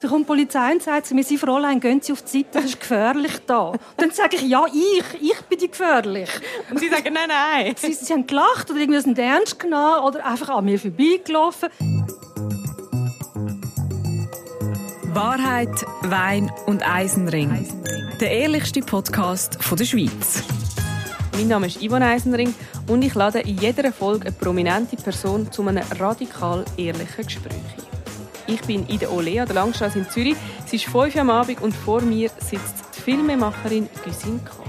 Dann kommt die Polizei und sagt mir, Sie Fräulein, gehen Sie auf die Seite, das ist gefährlich da. dann sage ich, ja, ich, ich bin die gefährlich. Und Sie sagen, nein, nein. Sie, sie haben gelacht oder irgendwie sind ernst genommen oder einfach an mir vorbeigelaufen. Wahrheit, Wein und Eisenring. Der ehrlichste Podcast der Schweiz. Mein Name ist Yvonne Eisenring und ich lade in jeder Folge eine prominente Person zu einem radikal ehrlichen Gespräch ein. Ich bin in der Olea, der Langstrasse in Zürich. Es ist 5 Uhr am Abend und vor mir sitzt die Filmemacherin Güsin Kahr.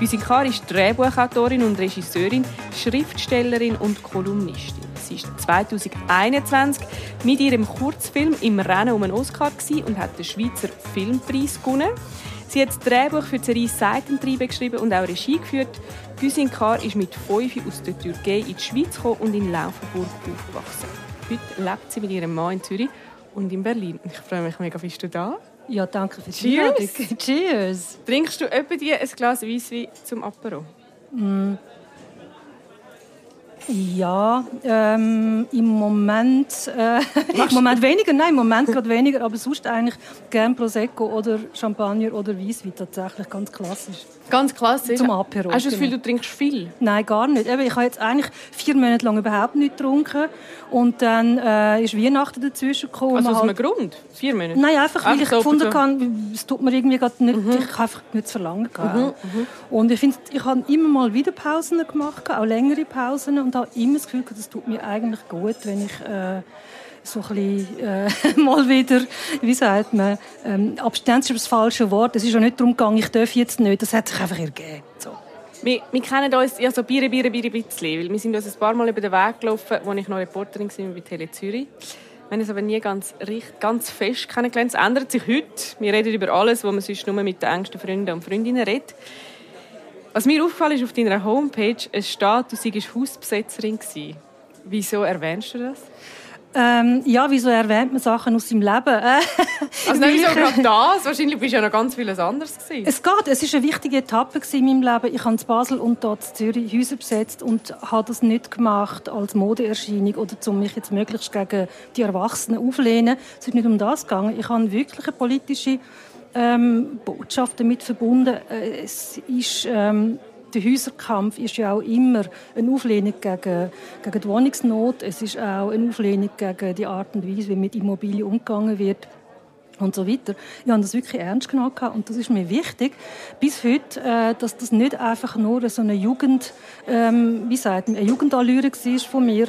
Güsin Kahr ist Drehbuchautorin und Regisseurin, Schriftstellerin und Kolumnistin. Sie ist 2021 mit ihrem Kurzfilm im Rennen um einen Oscar und hat den Schweizer Filmpreis gewonnen. Sie hat das Drehbuch für die Serie Seitentriebe geschrieben und auch Regie geführt. Güsin Kahr ist mit 5 aus der Türkei in die Schweiz gekommen und in Laufenburg aufgewachsen. Heute lebt sie mit ihrem Mann in Zürich und in Berlin. Ich freue mich mega, bist du da? Ja, danke für die Cheers. Einladung. Cheers. Trinkst du etwa die ein Glas Weisswein zum Apero? Mm. Ja, ähm, im Moment, äh, im Moment weniger, nein, im Moment gerade weniger, aber sonst eigentlich gern Prosecco oder Champagner oder Weisswein, tatsächlich ganz klassisch. Ganz klassisch. Zum Apero. Hast du das Gefühl, genau. du trinkst viel? Nein, gar nicht. Eben, ich habe jetzt eigentlich vier Monate lang überhaupt nicht getrunken und dann äh, ist Weihnachten dazwischen gekommen. Also aus einem halt- Grund? Vier Monate? Nein, einfach weil ich so gefunden habe, es tut mir irgendwie gerade nicht, Mhm. ich habe einfach nicht zu verlangen gehabt. Und ich finde, ich habe immer mal wieder Pausen gemacht, auch längere Pausen und habe immer das Gefühl das tut mir eigentlich gut, wenn ich äh, so ein bisschen, äh, mal wieder, wie sagt man, ähm, Abstinenz ist das falsche Wort. Es ist ja nicht darum gegangen, ich darf jetzt nicht. Das hat sich einfach ergeben. So. Wir, wir kennen uns ja so Biere, Biere ein bisschen, weil wir sind uns ein paar Mal über den Weg gelaufen, als ich noch Reporterin war bei Tele Zürich. Wir haben uns aber nie ganz, ganz fest kennengelernt. Es ändert sich heute. Wir reden über alles, was man sonst nur mit den engsten Freunden und Freundinnen redet. Was mir aufgefallen ist auf deiner Homepage, es steht, du seist Hausbesetzerin gewesen. Wieso erwähnst du das? Ähm, ja, wieso erwähnt man Sachen aus seinem Leben? Äh, Also nicht wieso ich- gerade das? Wahrscheinlich bist du ja noch ganz vieles anderes gewesen. Es geht. Es ist eine wichtige Etappe in meinem Leben. Ich habe in Basel und dort in Zürich Häuser besetzt und habe das nicht gemacht als Modeerscheinung oder um mich jetzt möglichst gegen die Erwachsenen auflehnen. Es ist nicht um das gegangen. Ich habe wirklich eine politische ähm, Botschaft damit verbunden. Äh, Es ist ähm, der Häuserkampf ist ja auch immer eine Auflehnung gegen, gegen die Wohnungsnot. Es ist auch eine Auflehnung gegen die Art und Weise, wie mit Immobilien umgegangen wird und so weiter. Ich habe das wirklich ernst genommen und das ist mir wichtig bis heute, äh, dass das nicht einfach nur so eine Jugend, ähm, wie sagt man, eine Jugendallüre war von mir.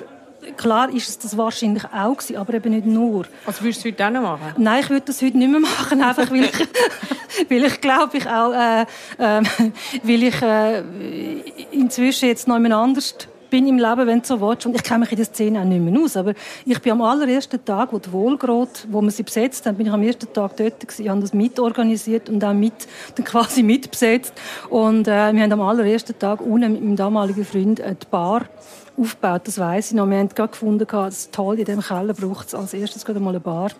Klar ist es das wahrscheinlich auch gewesen, aber eben nicht nur. Was würdest du heute auch noch machen? Nein, ich würde das heute nicht mehr machen, einfach weil ich, weil ich glaube, ich auch, äh, ähm, weil ich äh, inzwischen jetzt noch jemand anders bin im Leben, wenn du so willst. Und ich kenne mich in der Szene auch nicht mehr aus. Aber ich bin am allerersten Tag, wo die Wohlgrot, wo wir sie besetzt haben, bin ich am ersten Tag dort gewesen. Ich habe das mitorganisiert und auch mit, dann quasi mitbesetzt. Und äh, wir haben am allerersten Tag unten mit meinem damaligen Freund äh, die Bar aufgebaut. Das weiss ich noch. Wir haben gerade gefunden, das ist toll, in diesem Keller braucht es als erstes gerade mal eine Bar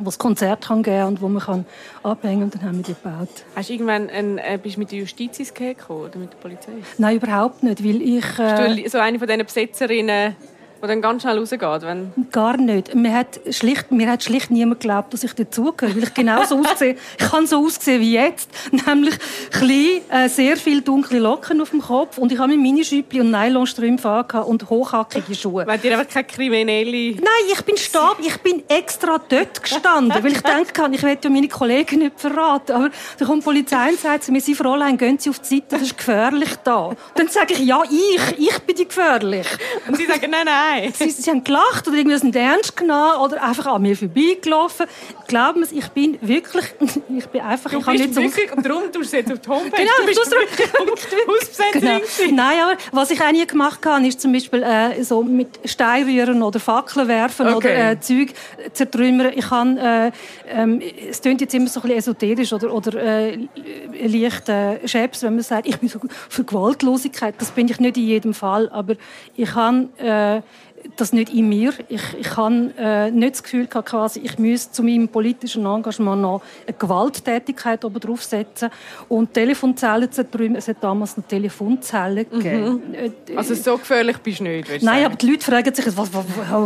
wo es Konzert kann geben und wo man kann abhängen und dann haben wir die gebaut. Hast du irgendwann ein, äh, bist du mit der Justiz ins Gehege gekommen oder mit der Polizei? Nein, überhaupt nicht, weil ich Bist äh, du so eine von diesen Besetzerinnen, die dann ganz schnell rausgeht? Wenn... gar nicht. Mir hat schlicht, mir hat schlicht niemand geglaubt, dass ich dazugehöre, weil ich genauso aussehe. Ich kann so aussehen wie jetzt, nämlich klein, äh, sehr viel dunkle Locken auf dem Kopf und ich habe mein Minischüppli und Nylonstrümpfe angehabt und hochhackige Schuhe. Wenn dir einfach keine kriminelle... Nein, ich bin stab, ich bin extra dort gestanden, weil ich denke, ich werde ja meine Kollegen nicht verraten. Aber dann kommt die Polizei und sagt mir, Sie Fräulein, gehen Sie auf die Seite, das ist gefährlich da. Dann sage ich, ja, ich, ich bin die gefährlich. Und sie sagen, nein, nein. Sie, sie haben gelacht oder irgendwie sind ernst genommen oder einfach an mir vorbeigelaufen. Glauben Sie, ich bin wirklich, ich bin einfach, Du ich bist nicht so wirklich, und darum tust du jetzt auf die Homepage. Genau, du bist wirklich Genau. Nein, aber was ich auch nie gemacht habe, ist zum Beispiel äh, so mit Steinrühren oder Fackeln werfen Okay. oder äh, Zeug zertrümmern. Ich kann, äh, ähm, es klingt jetzt immer so ein bisschen esoterisch oder, oder äh, leicht äh, Scheps, wenn man sagt, ich bin so für Gewaltlosigkeit. Das bin ich nicht in jedem Fall, aber ich kann äh, das nicht in mir. Ich, ich habe äh, nicht das Gefühl gehabt, quasi, ich müsste zu meinem politischen Engagement noch eine Gewalttätigkeit oben drauf setzen. Und Telefonzellen zu drüben, es hat damals noch Telefonzellen mhm. gegeben. Mhm. Also so gefährlich bist du nicht, Nein, sagen. aber die Leute fragen sich, was, was,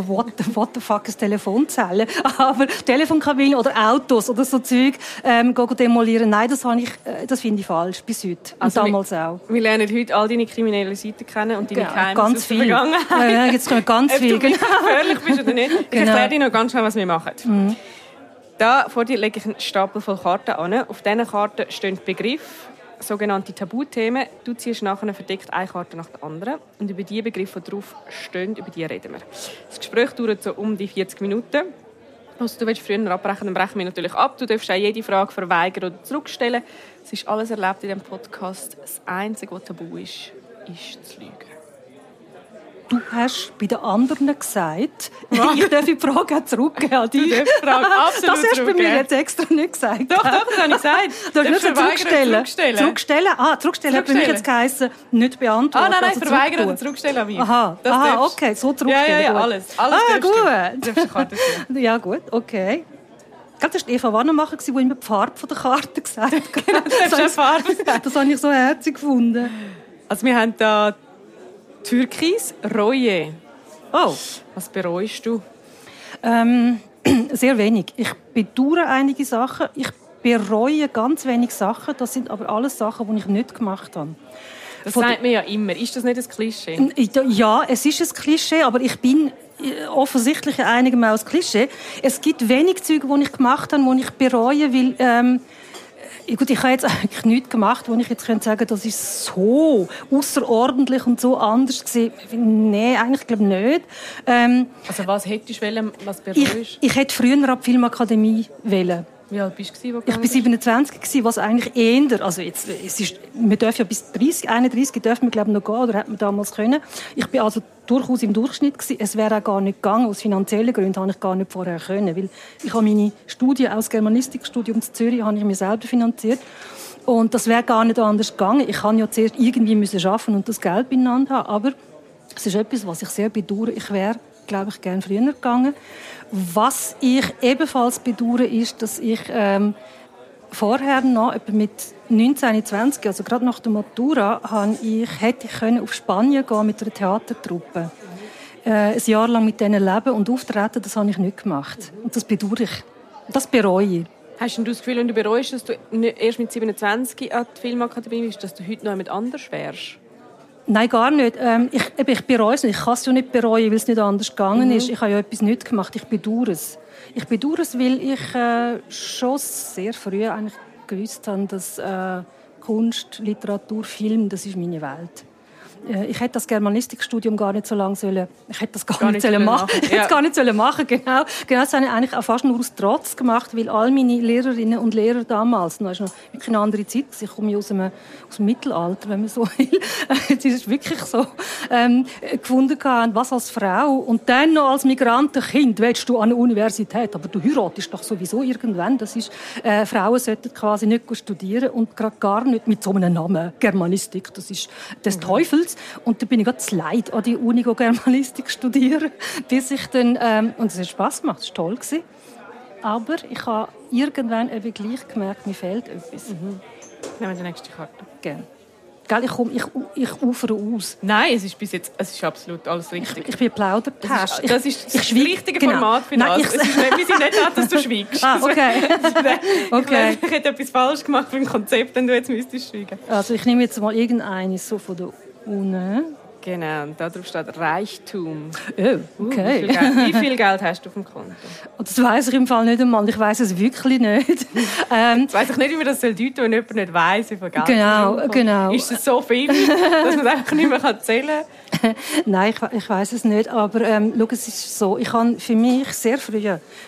what, what the fuck ist Telefonzelle? Aber Telefonkabinen oder Autos oder so Zeug ähm, demolieren, nein, das, ich, äh, das finde ich falsch, bis heute. Also und damals wir, auch. Wir lernen heute all deine kriminellen Seiten kennen und deine genau, Geheimnisse ganz viel. Ja, jetzt kommen ganz viel. Ob du gefährlich bist oder nicht. Ich genau. erkläre dir noch ganz schnell, was wir machen. Mhm. Da vor dir lege ich einen Stapel voll Karten an. Auf diesen Karten stehen Begriffe, sogenannte Tabuthemen. Du ziehst nachher verdeckt eine Karte nach der anderen. Und über die Begriffe, die drauf stehen, über die reden wir. Das Gespräch dauert so um die 40 Minuten. Also, du willst früher abbrechen, dann brechen wir natürlich ab. Du darfst auch jede Frage verweigern oder zurückstellen. Es ist alles erlebt in diesem Podcast. Das Einzige, was tabu ist, ist zu lügen. Du hast bei den anderen gesagt, Was? ich darf die Frage auch zurückgeben an dich. Du Das hast du bei mir jetzt extra nicht gesagt. Doch, doch, das habe ich gesagt. Du hast nicht zurückstellen. zurückstellen. Zurückstellen? Ah, zurückstellen hat für mich jetzt geheißen, nicht beantworten. Ah, nein, nein, also verweigern oder zurückstellen an mich. Aha, Aha okay, so zurückstellen. Ja, ja, ja, alles. alles ah, gut. ja, gut, okay. Das war Eva Wannermacher, die immer die Farbe der Karte gesagt hat. das, das, das habe ich so herzig gefunden. Also wir haben da Türkis, Reue. Oh, was bereust du? Ähm, sehr wenig. Ich bedauere einige Sachen. Ich bereue ganz wenig Sachen. Das sind aber alles Sachen, die ich nicht gemacht habe. Das Von sagt man ja immer. Ist das nicht ein Klischee? Ja, es ist ein Klischee, aber ich bin äh, offensichtlich einigermaßen Klischee. Es gibt wenig Züge, die ich gemacht habe, die ich bereue, weil ähm, Gut, ich habe jetzt eigentlich nichts gemacht, wo ich jetzt könnte sagen, das ist so außerordentlich und so anders gewesen. Nein, eigentlich glaube ich nicht. Ähm, also was hättest du wollen, was bereust? Ich, ich hätte früher ab Filmakademie wollen. Wie alt bist du? Ich war 27, gewesen, was eigentlich eher, also jetzt, es ist, wir dürfen ja bis 30, 31 dürfen wir glaube ich noch gehen, oder hätten wir damals können. Ich bin also durchaus im Durchschnitt gewesen. Es wäre auch gar nicht gegangen, aus finanziellen Gründen habe ich gar nicht vorher können, weil ich habe meine Studie aus Germanistikstudium in Zürich habe ich mir selber finanziert. Und das wäre gar nicht anders gegangen. Ich kann ja zuerst irgendwie müssen schaffen und das Geld beieinander haben, aber es ist etwas, was ich sehr bedauere. Ich wäre, glaube ich, gerne früher gegangen. Was ich ebenfalls bedauere, ist, dass ich ähm, vorher noch, etwa mit 19, 20, also gerade nach der Matura, ich, hätte ich können auf Spanien gehen mit einer Theatertruppe. Äh, ein Jahr lang mit denen leben und auftreten, das habe ich nicht gemacht. Und das bedauere ich. Das bereue ich. Hast du das Gefühl, wenn du bereust, dass du erst mit 27 an die Filmakademie bist, dass du heute noch jemand anders wärst? Nein, gar nicht. Ähm, ich, ich bereue es nicht. Ich kann es ja nicht bereuen, weil es nicht anders gegangen mhm. ist. Ich habe ja etwas nicht gemacht. Ich bedauere es. Ich bedauere es, weil ich äh, schon sehr früh eigentlich gewusst habe, dass äh, Kunst, Literatur, Film, das ist meine Welt. Äh, ich hätte das Germanistikstudium gar nicht so lange sollen, ich hätte das gar, gar nicht, sollen machen, machen. Ich ja. gar nicht sollen machen, genau. Genau, das habe ich eigentlich auch fast nur aus Trotz gemacht, weil all meine Lehrerinnen und Lehrer damals, das ist noch wirklich eine andere Zeit, ich komme aus dem, aus dem Mittelalter, wenn man so will, es ist wirklich so, ähm, gefunden haben, was als Frau und dann noch als Migrantenkind willst du an der Universität, aber du heiratest doch sowieso irgendwann, das ist, äh, Frauen sollten quasi nicht studieren und gerade gar nicht mit so einem Namen, Germanistik, das ist des mhm. Teufels, und da bin ich ganz leid an die Uni Germanistik studieren, bis ich dann, ähm, und es hat Spass gemacht, es war toll. Gewesen. Aber ich habe irgendwann eben gleich gemerkt, mir fehlt etwas. Mhm. Nehmen wir die nächste Karte. Gerne. Gell, ich, komme, ich, ich ufere aus. Nein, es ist bis jetzt es ist absolut alles richtig. Ich, ich bin Plaudertasch. Das ist das, ist das richtige genau. Format für Nein, das. Ich, es ist nicht, wir sind nicht da, dass du schweigst. Ah, okay. okay. Ich, ich hätte etwas falsch gemacht ein Konzept, wenn du jetzt müsstest schweigen. Also ich nehme jetzt mal irgendeines so von der Ohne. Genau, und darauf steht Reichtum. Oh, okay. Uh, wie, viel Geld, wie, viel Geld, hast du auf dem Konto? Das weiß ich im Fall nicht einmal. Ich weiß es wirklich nicht. Ähm, Jetzt weiß ich nicht, wie man das soll deuten wenn jemand nicht weiß, wie viel Geld Genau, genau. Ist es so viel, dass man es einfach nicht mehr erzählen kann? Nein, ich, ich weiß es nicht. Aber ähm, schau, es ist so. Ich habe für mich sehr früh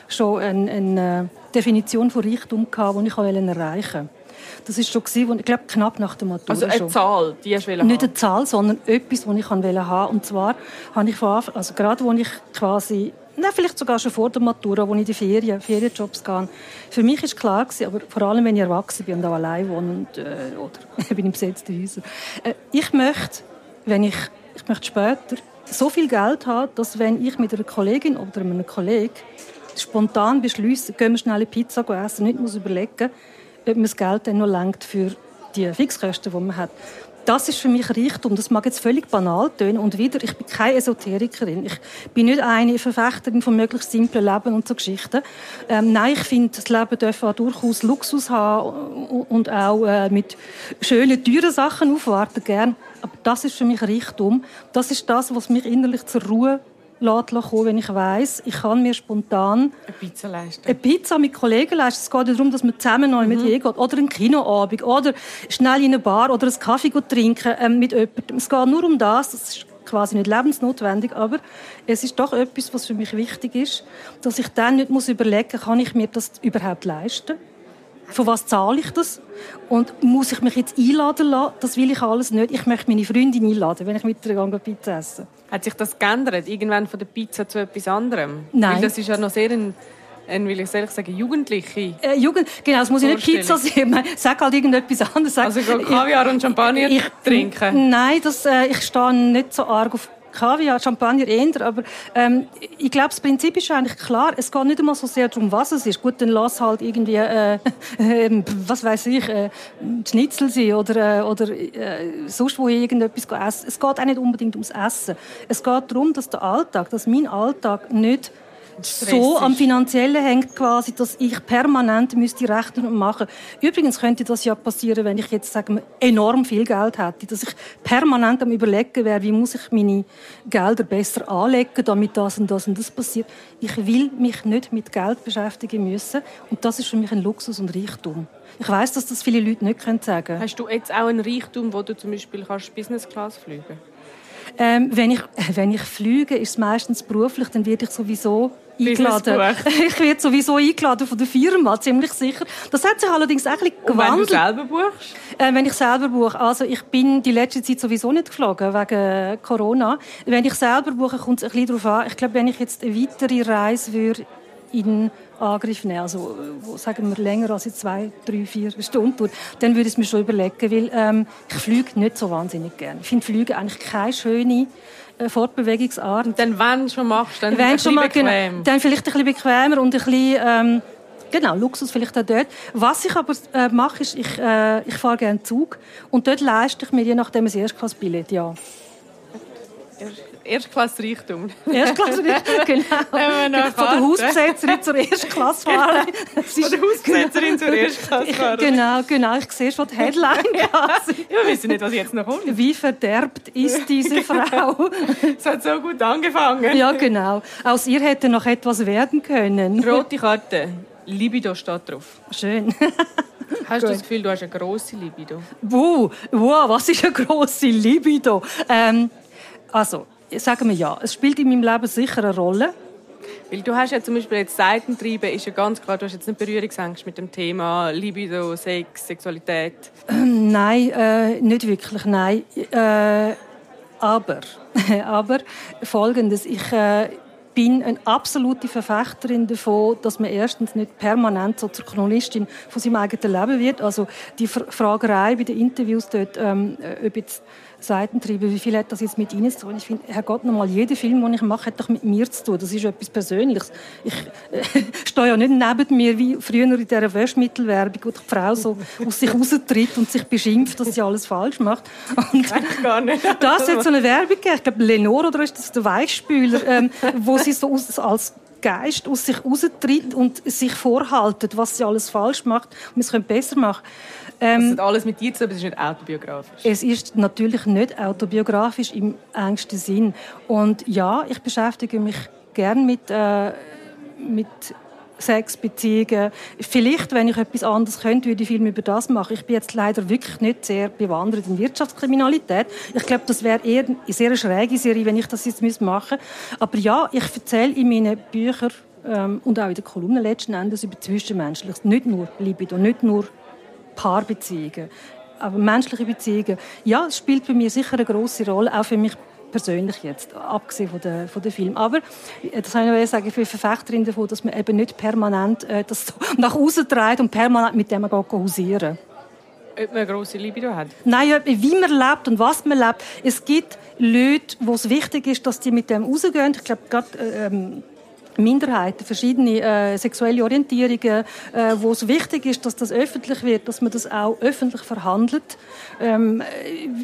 schon eine, eine Definition von Reichtum gehabt, die ich erreichen wollte. Das war schon, gewesen, ich glaube, knapp nach der Matura Also eine schon. Zahl, die hast du Nicht eine Zahl, sondern etwas, das ich haben wollte. Und zwar habe ich von Anfang, also gerade als ich quasi Nein, vielleicht sogar schon vor der Matura, als ich in die Ferien, Ferienjobs gehe. Für mich war klar, aber vor allem, wenn ich erwachsen bin und auch allein wohne und, äh, oder bin in besetzten Häusern, äh, ich möchte, wenn ich, ich möchte später so viel Geld habe, dass wenn ich mit einer Kollegin oder einem Kollegen spontan beschließe, gehen wir schnell eine Pizza essen, nicht muss überlegen, ob man das Geld dann noch lenkt für die Fixkosten, die man hat das ist für mich Reichtum. Das mag jetzt völlig banal tönen. Und wieder, ich bin keine Esoterikerin. Ich bin nicht eine Verfechterin von möglichst simplen Leben und so Geschichten. Ähm, nein, ich finde, das Leben darf auch durchaus Luxus haben und auch äh, mit schönen, teuren Sachen aufwarten, gern. Aber das ist für mich Reichtum. Das ist das, was mich innerlich zur Ruhe kommen, wenn ich weiß, ich kann mir spontan eine Pizza leisten. Eine Pizza mit Kollegen leisten. Es geht ja darum, dass man zusammen noch mhm. mit hingeht. Oder einen Kinoabend. Oder schnell in eine Bar oder einen Kaffee trinken ähm, mit jemandem. Es geht nur um das. Das ist quasi nicht lebensnotwendig, aber es ist doch etwas, was für mich wichtig ist, dass ich dann nicht muss überlegen, kann ich mir das überhaupt leisten? Von was zahle ich das? Und muss ich mich jetzt einladen lassen? Das will ich alles nicht. Ich möchte meine Freundin einladen, wenn ich mit ihr Pizza essen Hat sich das geändert? Irgendwann von der Pizza zu etwas anderem? Nein. Weil das ist ja noch sehr ein ein, will ich ehrlich sagen, Jugendliche. Äh, Jugend, genau, es muss nicht Pizza sein. Sag halt irgendetwas anderes. Sag, also Kaviar und Champagner ich, trinken? Nein, das, äh, ich stehe nicht so arg auf Kaviar, Champagner eher, aber ähm, ich glaube, das Prinzip ist eigentlich klar. Es geht nicht einmal so sehr darum, was es ist. Gut, dann lass halt irgendwie, äh, äh, was weiß ich, äh, Schnitzel sein oder, äh, oder äh, sonst wo irgendetwas essen. Es geht auch nicht unbedingt ums Essen. Es geht darum, dass der Alltag, dass mein Alltag nicht so am Finanziellen hängt quasi, dass ich permanent müsste rechnen und machen. Übrigens könnte das ja passieren, wenn ich jetzt sagen enorm viel Geld hätte, dass ich permanent am überlegen wäre, wie muss ich meine Gelder besser anlegen, damit das und das und das passiert. Ich will mich nicht mit Geld beschäftigen müssen und das ist für mich ein Luxus und Reichtum. Ich weiß, dass das viele Leute nicht sagen können. Hast du jetzt auch einen Reichtum, wo du zum Beispiel kannst Business Class fliegen? Ähm, wenn, ich, wenn ich fliege, ist es meistens beruflich, dann werde ich sowieso eingeladen. Ich werde sowieso eingeladen von der Firma, ziemlich sicher. Das hat sich allerdings auch ein bisschen gewandelt. Und wenn du selber buchst? Äh, wenn ich selber buche. Also ich bin die letzte Zeit sowieso nicht geflogen, wegen Corona. Wenn ich selber buche, kommt es ein bisschen darauf an. Ich glaube, wenn ich jetzt eine weitere Reise würde in Angriff nehmen, also wo, sagen wir länger als zwei, drei, vier Stunden dauert, dann würde ich es mir schon überlegen, weil ähm, ich fliege nicht so wahnsinnig gerne. Ich finde Fliegen eigentlich keine schöne äh, Fortbewegungsart. Und dann, wenn du schon machst, dann wenn schon mal, genau, Dann vielleicht ein bisschen bequemer und ein bisschen, ähm, genau, Luxus vielleicht auch dort. Was ich aber äh, mache, ist, ich, äh, ich fahre gerne Zug und dort leiste ich mir je nachdem ein Erstklassbillett, ja. Erstklassreichtum. Erstklassreichtum, genau. Von der Hausbesetzerin zur Erstklassfahrerin. Von der Hausbesetzerin zur Erstklassfahrerin. Genau, genau. Ich sehe schon die Headline. ja, wir wissen nicht, was jetzt noch kommt. Wie verderbt ist diese Frau? Es hat so gut angefangen. Ja, genau. Aus ihr hätte noch etwas werden können. Rote Karte. Libido steht drauf. Schön. Hast du das Gefühl, du hast eine grosse Libido? Wow, wow was ist eine grosse Libido? Ähm, also, sagen wir ja, es spielt in meinem Leben sicher eine Rolle. Weil du hast ja zum Beispiel jetzt Seitentriebe, ist ja ganz klar, du hast jetzt nicht Berührungsangst mit dem Thema Libido, Sex, Sexualität. Ähm, nein, äh, nicht wirklich, nein. Äh, aber, aber Folgendes, ich äh, bin eine absolute Verfechterin davon, dass man erstens nicht permanent so zur Chronistin von seinem eigenen Leben wird. Also die Fragerei bei den Interviews dort, ähm, ob jetzt Seitentriebe, wie viel hat das jetzt mit Ihnen zu tun? Ich finde, Herr Gott, nochmal, jeder Film, den ich mache, hat doch mit mir zu tun. Das ist etwas Persönliches. Ich äh, stehe ja nicht neben mir, wie früher in dieser Wäschmittelwerbung, wo die Frau so aus sich raustritt und sich beschimpft, dass sie alles falsch macht. Und gar nicht. Das hat so eine Werbung gegeben. Ich glaube, Lenore, oder ist das der Weichspüler, ähm, wo sie so aus, als Geist aus sich raustritt und sich vorhaltet, was sie alles falsch macht und es besser machen ähm, das hat alles mit dir zu aber es ist nicht autobiografisch. Es ist natürlich nicht autobiografisch im engsten Sinn. Und ja, ich beschäftige mich gern mit, äh, mit Sexbeziehungen. Vielleicht, wenn ich etwas anderes könnte, würde ich Film über das machen. Ich bin jetzt leider wirklich nicht sehr bewandert in Wirtschaftskriminalität. Ich glaube, das wäre eher eine sehr schräge Serie, wenn ich das jetzt machen müsste. Aber ja, ich erzähle in meinen Büchern ähm, und auch in den Kolumnen letzten Endes über Zwischenmenschliches. Nicht nur Libido, nicht nur Paarbeziehungen, aber menschliche Beziehungen. Ja, es spielt bei mir sicher eine große Rolle, auch für mich persönlich jetzt, abgesehen von den, von Filmen. Aber, äh, das kann ich sagen, ich bin Verfechterin davon, dass man eben nicht permanent äh, das so nach außen trägt und permanent mit dem hausieren Ob man eine grosse Libido hat? Nein, wie man lebt und was man lebt. Es gibt Leute, wo es wichtig ist, dass die mit dem rausgehen. Ich glaube, gerade ähm, Minderheiten, verschiedene äh, sexuelle Orientierungen, äh, wo es wichtig ist, dass das öffentlich wird, dass man das auch öffentlich verhandelt, ähm,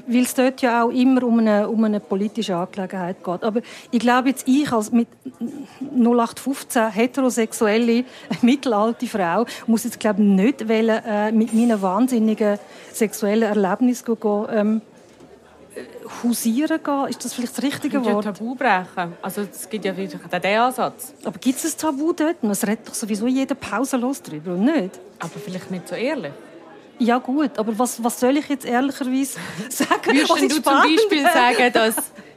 weil es dort ja auch immer um eine, um eine politische Angelegenheit geht. Aber ich glaube jetzt, ich als mit 0815 heterosexuelle mittelalte Frau muss jetzt glaube ich, nicht wollen, äh, mit meinen wahnsinnigen sexuellen Erlebnissen gehen, ähm, hausieren gehen, ist das vielleicht das richtige Wort? Ja, Tabu brechen. Also es gibt ja vielleicht auch diesen Ansatz. Aber gibt es ein Tabu dort? Es redet doch sowieso jeder pausenlos drüber, und nicht? Aber vielleicht nicht so ehrlich. Ja gut, aber was, was soll ich jetzt ehrlicherweise sagen? Würdest du zum Beispiel sagen, dass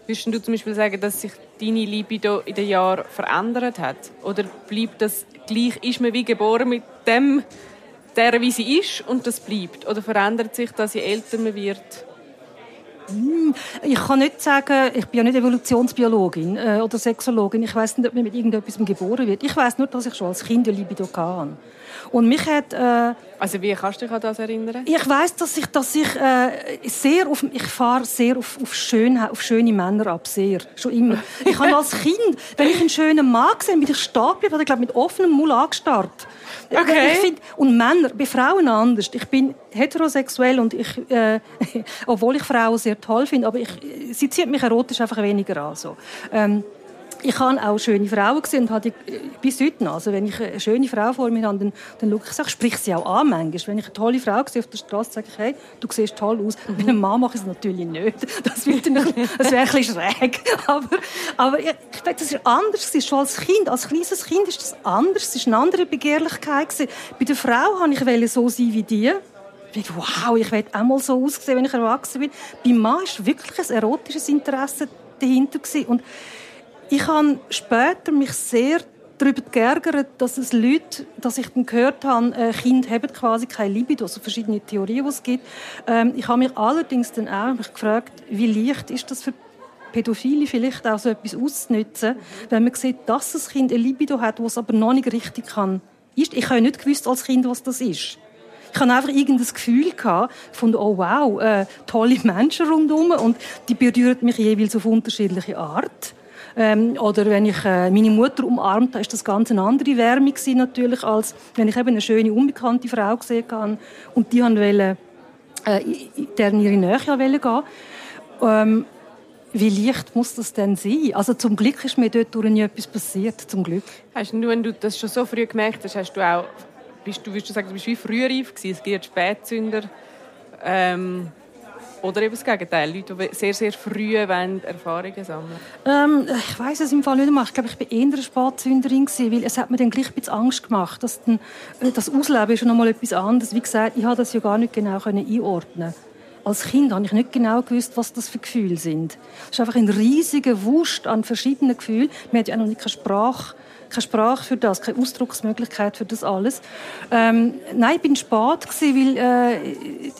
Würdest du zum Beispiel sagen, dass sich deine Libido in den Jahren verändert hat? Oder bleibt das gleich? Ist man wie geboren mit dem, der wie sie ist und das bleibt? Oder verändert sich das, je älter man wird? Hm, ich kann nicht sagen, ich bin ja nicht Evolutionsbiologin äh, oder Sexologin. Ich weiß nicht, ob man mit irgendetwas geboren wird. Ich weiß nur, dass ich schon als Kind eine Libido hatte. Und mich hat... Äh, also wie kannst du dich an das erinnern? Ich weiß, dass ich, dass ich äh, sehr auf... Ich fahre sehr auf, auf, schöne, auf schöne Männer ab, sehr. Schon immer. Ich habe als Kind, wenn ich einen schönen Mann gesehen bin ich stehen geblieben, habe ich glaube mit offenem Mund angestarrt. Okay. Find, und Männer, bei Frauen anders. Ich bin heterosexuell und ich, äh, obwohl ich Frauen sehr toll finde, aber ich, sie zieht mich erotisch einfach weniger an. So. Ähm, ich habe auch schöne Frauen gesehen und hatte bis heute noch. Also wenn ich eine schöne Frau vor mir habe, dann, dann schaue ich sie, sprich sie auch an manchmal. Wenn ich eine tolle Frau sehe auf der Straße, sage ich, hey, du siehst toll aus. Mhm. Bei einem Mann mache ich es natürlich nicht. Das, das wäre ein bisschen schräg. Aber, aber ich denke, das ist anders. ist schon als Kind, als kleines Kind ist das anders. Es war eine andere Begehrlichkeit. Bei der Frau wollte ich so sein wie die. Wow, ich will auch mal so aussehen, wenn ich erwachsen bin. Beim Mann war wirklich ein erotisches Interesse dahinter. Und ich habe später mich sehr darüber geärgert, dass es Leute, dass ich dann gehört habe, äh, Kinder haben quasi keine Libido, also verschiedene Theorien, die es gibt. Ähm, ich habe mich allerdings dann auch mich gefragt, wie leicht ist das für Pädophile vielleicht auch so etwas auszunutzen, wenn man sieht, dass das Kind eine Libido hat, was aber noch nicht richtig kann. Ich habe nicht gewusst als Kind, was das ist. Ich hatte einfach irgendein Gefühl gehabt von, oh wow, äh, tolle Menschen rundherum und die berühren mich jeweils auf unterschiedliche Art. Ähm, oder wenn ich äh, meine Mutter umarmt habe, ist das ganz eine andere Wärme gewesen, natürlich, als wenn ich eben eine schöne, unbekannte Frau gesehen habe und die wollen, äh, deren ihre Nähe wollen gehen. Ähm, wie leicht muss das denn sein? Also zum Glück ist mir dort nie etwas passiert, zum Glück. Hast du, wenn du das schon so früh gemerkt hast, hast du auch, bist du, würdest du sagen, du bist wie frühreif gewesen? Es gibt Spätzünder, ähm, oder eben das Gegenteil, Leute, die sehr, sehr früh Erfahrungen sammeln ähm, Ich weiß es im Fall nicht mehr. Ich glaube, ich war eher eine Spatzünderin, weil es hat mir dann gleich ein bisschen Angst gemacht. Dass dann, äh, das Ausleben ist schon einmal etwas anderes. Wie gesagt, ich konnte das ja gar nicht genau einordnen als Kind habe ich nicht genau gewusst, was das für Gefühle sind. Es ist einfach ein riesiger Wust an verschiedenen Gefühlen. Wir hatten ja noch nicht keine Sprache keine Sprache für das, keine Ausdrucksmöglichkeit für das alles. Ähm, nein, ich bin spät weil äh,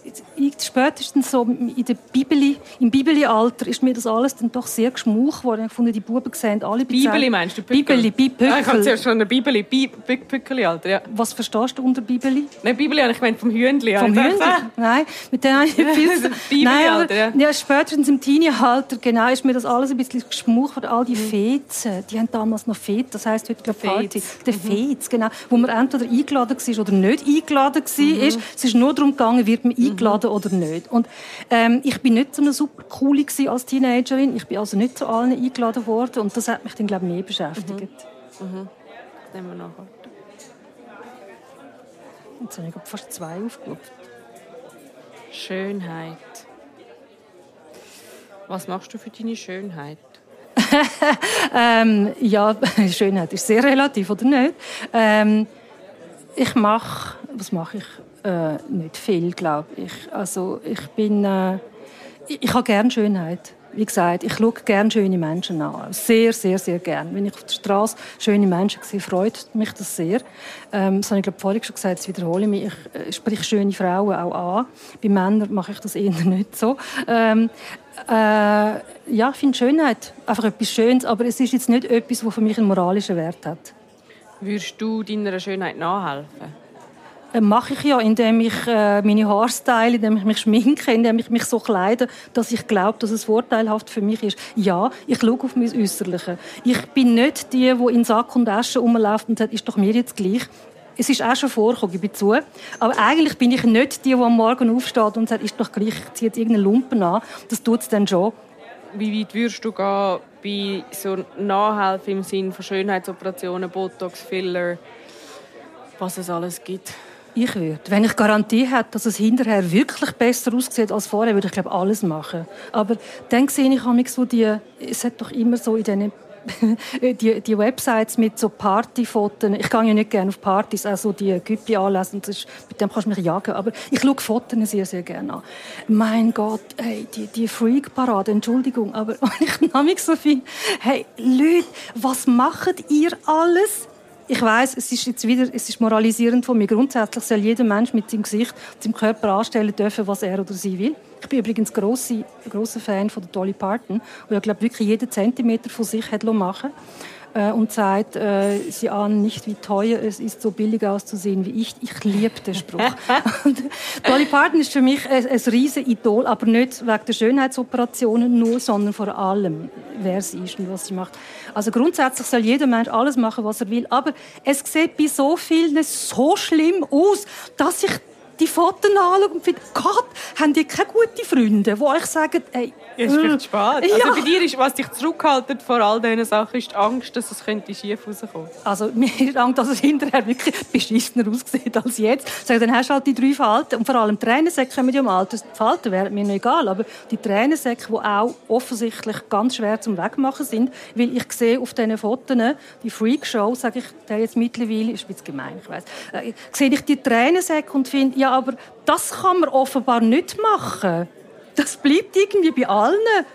spätestens so in der Bibeli, im Bibeli-Alter ist mir das alles dann doch sehr geschmuch worden. Ich fand, die Buben sehen alle Bibeli meinst du? Bibeli, Bibeli. Ah, ich habe zuerst schon ein Bibeli, Pückeli-Alter, ja. Was verstehst du unter Bibeli? Nein, Bibeli ich gemeint vom Hühnli. Vom Hühnli? Nein, mit dem habe ich viel Bibeli-Alter, ja. ja. Spätestens im Teenie-Alter, genau, ist mir das alles ein bisschen geschmuch worden. All die mhm. Fezen, die haben damals noch Feten, das heisst heute glaube Party. Der mhm. Fez, genau. Wo man entweder eingeladen war oder nicht eingeladen war. Mhm. Es ist nur darum gegangen, wird man eingeladen mhm. oder nicht. Und ähm, ich bin nicht so eine super coole als Teenagerin. Ich bin also nicht zu allen eingeladen worden. Und das hat mich dann, glaube ich, mehr beschäftigt. Mhm. Mhm. Das nehmen wir nachher. Jetzt habe ich fast zwei aufgerufen. Schönheit. Was machst du für deine Schönheit? ähm, ja, Schönheit ist sehr relativ, oder nicht? Ähm, ich mache, was mache ich? Äh, nicht viel, glaube ich. Also ich bin, äh, ich, habe gerne Schönheit. Wie gesagt, ich schaue gerne schöne Menschen an. Sehr, sehr, sehr gerne. Wenn ich auf der Straße schöne Menschen sehe, freut mich das sehr. Ähm, das habe ich glaube vorhin schon gesagt, das wiederhole ich mich. Ich äh, spreche schöne Frauen auch an. Bei Männern mache ich das eher nicht so. Ähm, äh, ja, ich finde Schönheit einfach etwas Schönes, aber es ist jetzt nicht etwas, das für mich einen moralischen Wert hat. Würdest du deiner Schönheit nachhelfen? Äh, mache ich ja, indem ich äh, meine Haarstyle, indem ich mich schminke, indem ich mich so kleide, dass ich glaube, dass es vorteilhaft für mich ist. Ja, ich schaue auf mein Äußerliche. Ich bin nicht die, die in Sack und Asche rumläuft und sagt, ist doch mir jetzt gleich. Es ist auch schon vorgekommen, ich bin zu. Aber eigentlich bin ich nicht die, die am Morgen aufsteht und sagt, ist doch gleich, ich ziehe jetzt irgendeine Lumpen an. Das tut es dann schon. Wie weit würdest du gehen bei so Nachhelfen im Sinne von Schönheitsoperationen, Botox, Filler, was es alles gibt? Ich würde. Wenn ich Garantie hätte, dass es hinterher wirklich besser aussieht als vorher, würde ich glaube alles machen. Aber dann sehe ich mich so die, es hat doch immer so in diesen die, die Websites mit so Partyfotos. Ich gehe ja nicht gerne auf Partys, also die Güppi anlesen. Das ist, mit dem kannst du mich jagen. Aber ich schaue Fotos sehr, sehr gerne an. Mein Gott, hey, die, die Freak-Parade, Entschuldigung, aber ich nehme mich so viel. Hey, Leute, was macht ihr alles? Ich weiß, es ist jetzt wieder, es ist moralisierend von mir. Grundsätzlich soll jeder Mensch mit seinem Gesicht, seinem Körper anstellen dürfen, was er oder sie will. Ich bin übrigens ein grosser Fan von der Dolly Parton, wo ja, glaube wirklich jeden Zentimeter von sich hat machen äh, und sagt, äh, sie ahnen nicht, wie teuer es ist, so billig auszusehen wie ich. Ich liebe den Spruch. Dolly Parton ist für mich ein, ein riesen Idol, aber nicht wegen der Schönheitsoperationen nur, sondern vor allem, wer sie ist und was sie macht. Also grundsätzlich soll jeder Mensch alles machen, was er will, aber es sieht bei so vielen so schlimm aus, dass ich die Fotos anschaue und finde, Gott, haben die keine guten Freunde, die euch sagen, ey, es ist vielleicht spät. Also ja. bei dir ist, was dich zurückhaltet vor all diesen Sachen, ist die Angst, dass es könnte schief rauskommen Also mir ist Angst, dass es hinterher wirklich beschissener aussieht als jetzt. Sag, dann hast du halt die drei Falten und vor allem die Tränensäcke kommen ja im Alter. Die Falten wären mir nicht egal, aber die Tränensäcke, die auch offensichtlich ganz schwer zum Wegmachen sind, weil ich sehe auf diesen Fotos, die Freakshow, sage ich der jetzt mittlerweile, ist ein bisschen gemein, ich weiss, äh, sehe ich die Tränensäcke und finde, ja, aber das kann man offenbar nicht machen. Das bleibt irgendwie bei allen.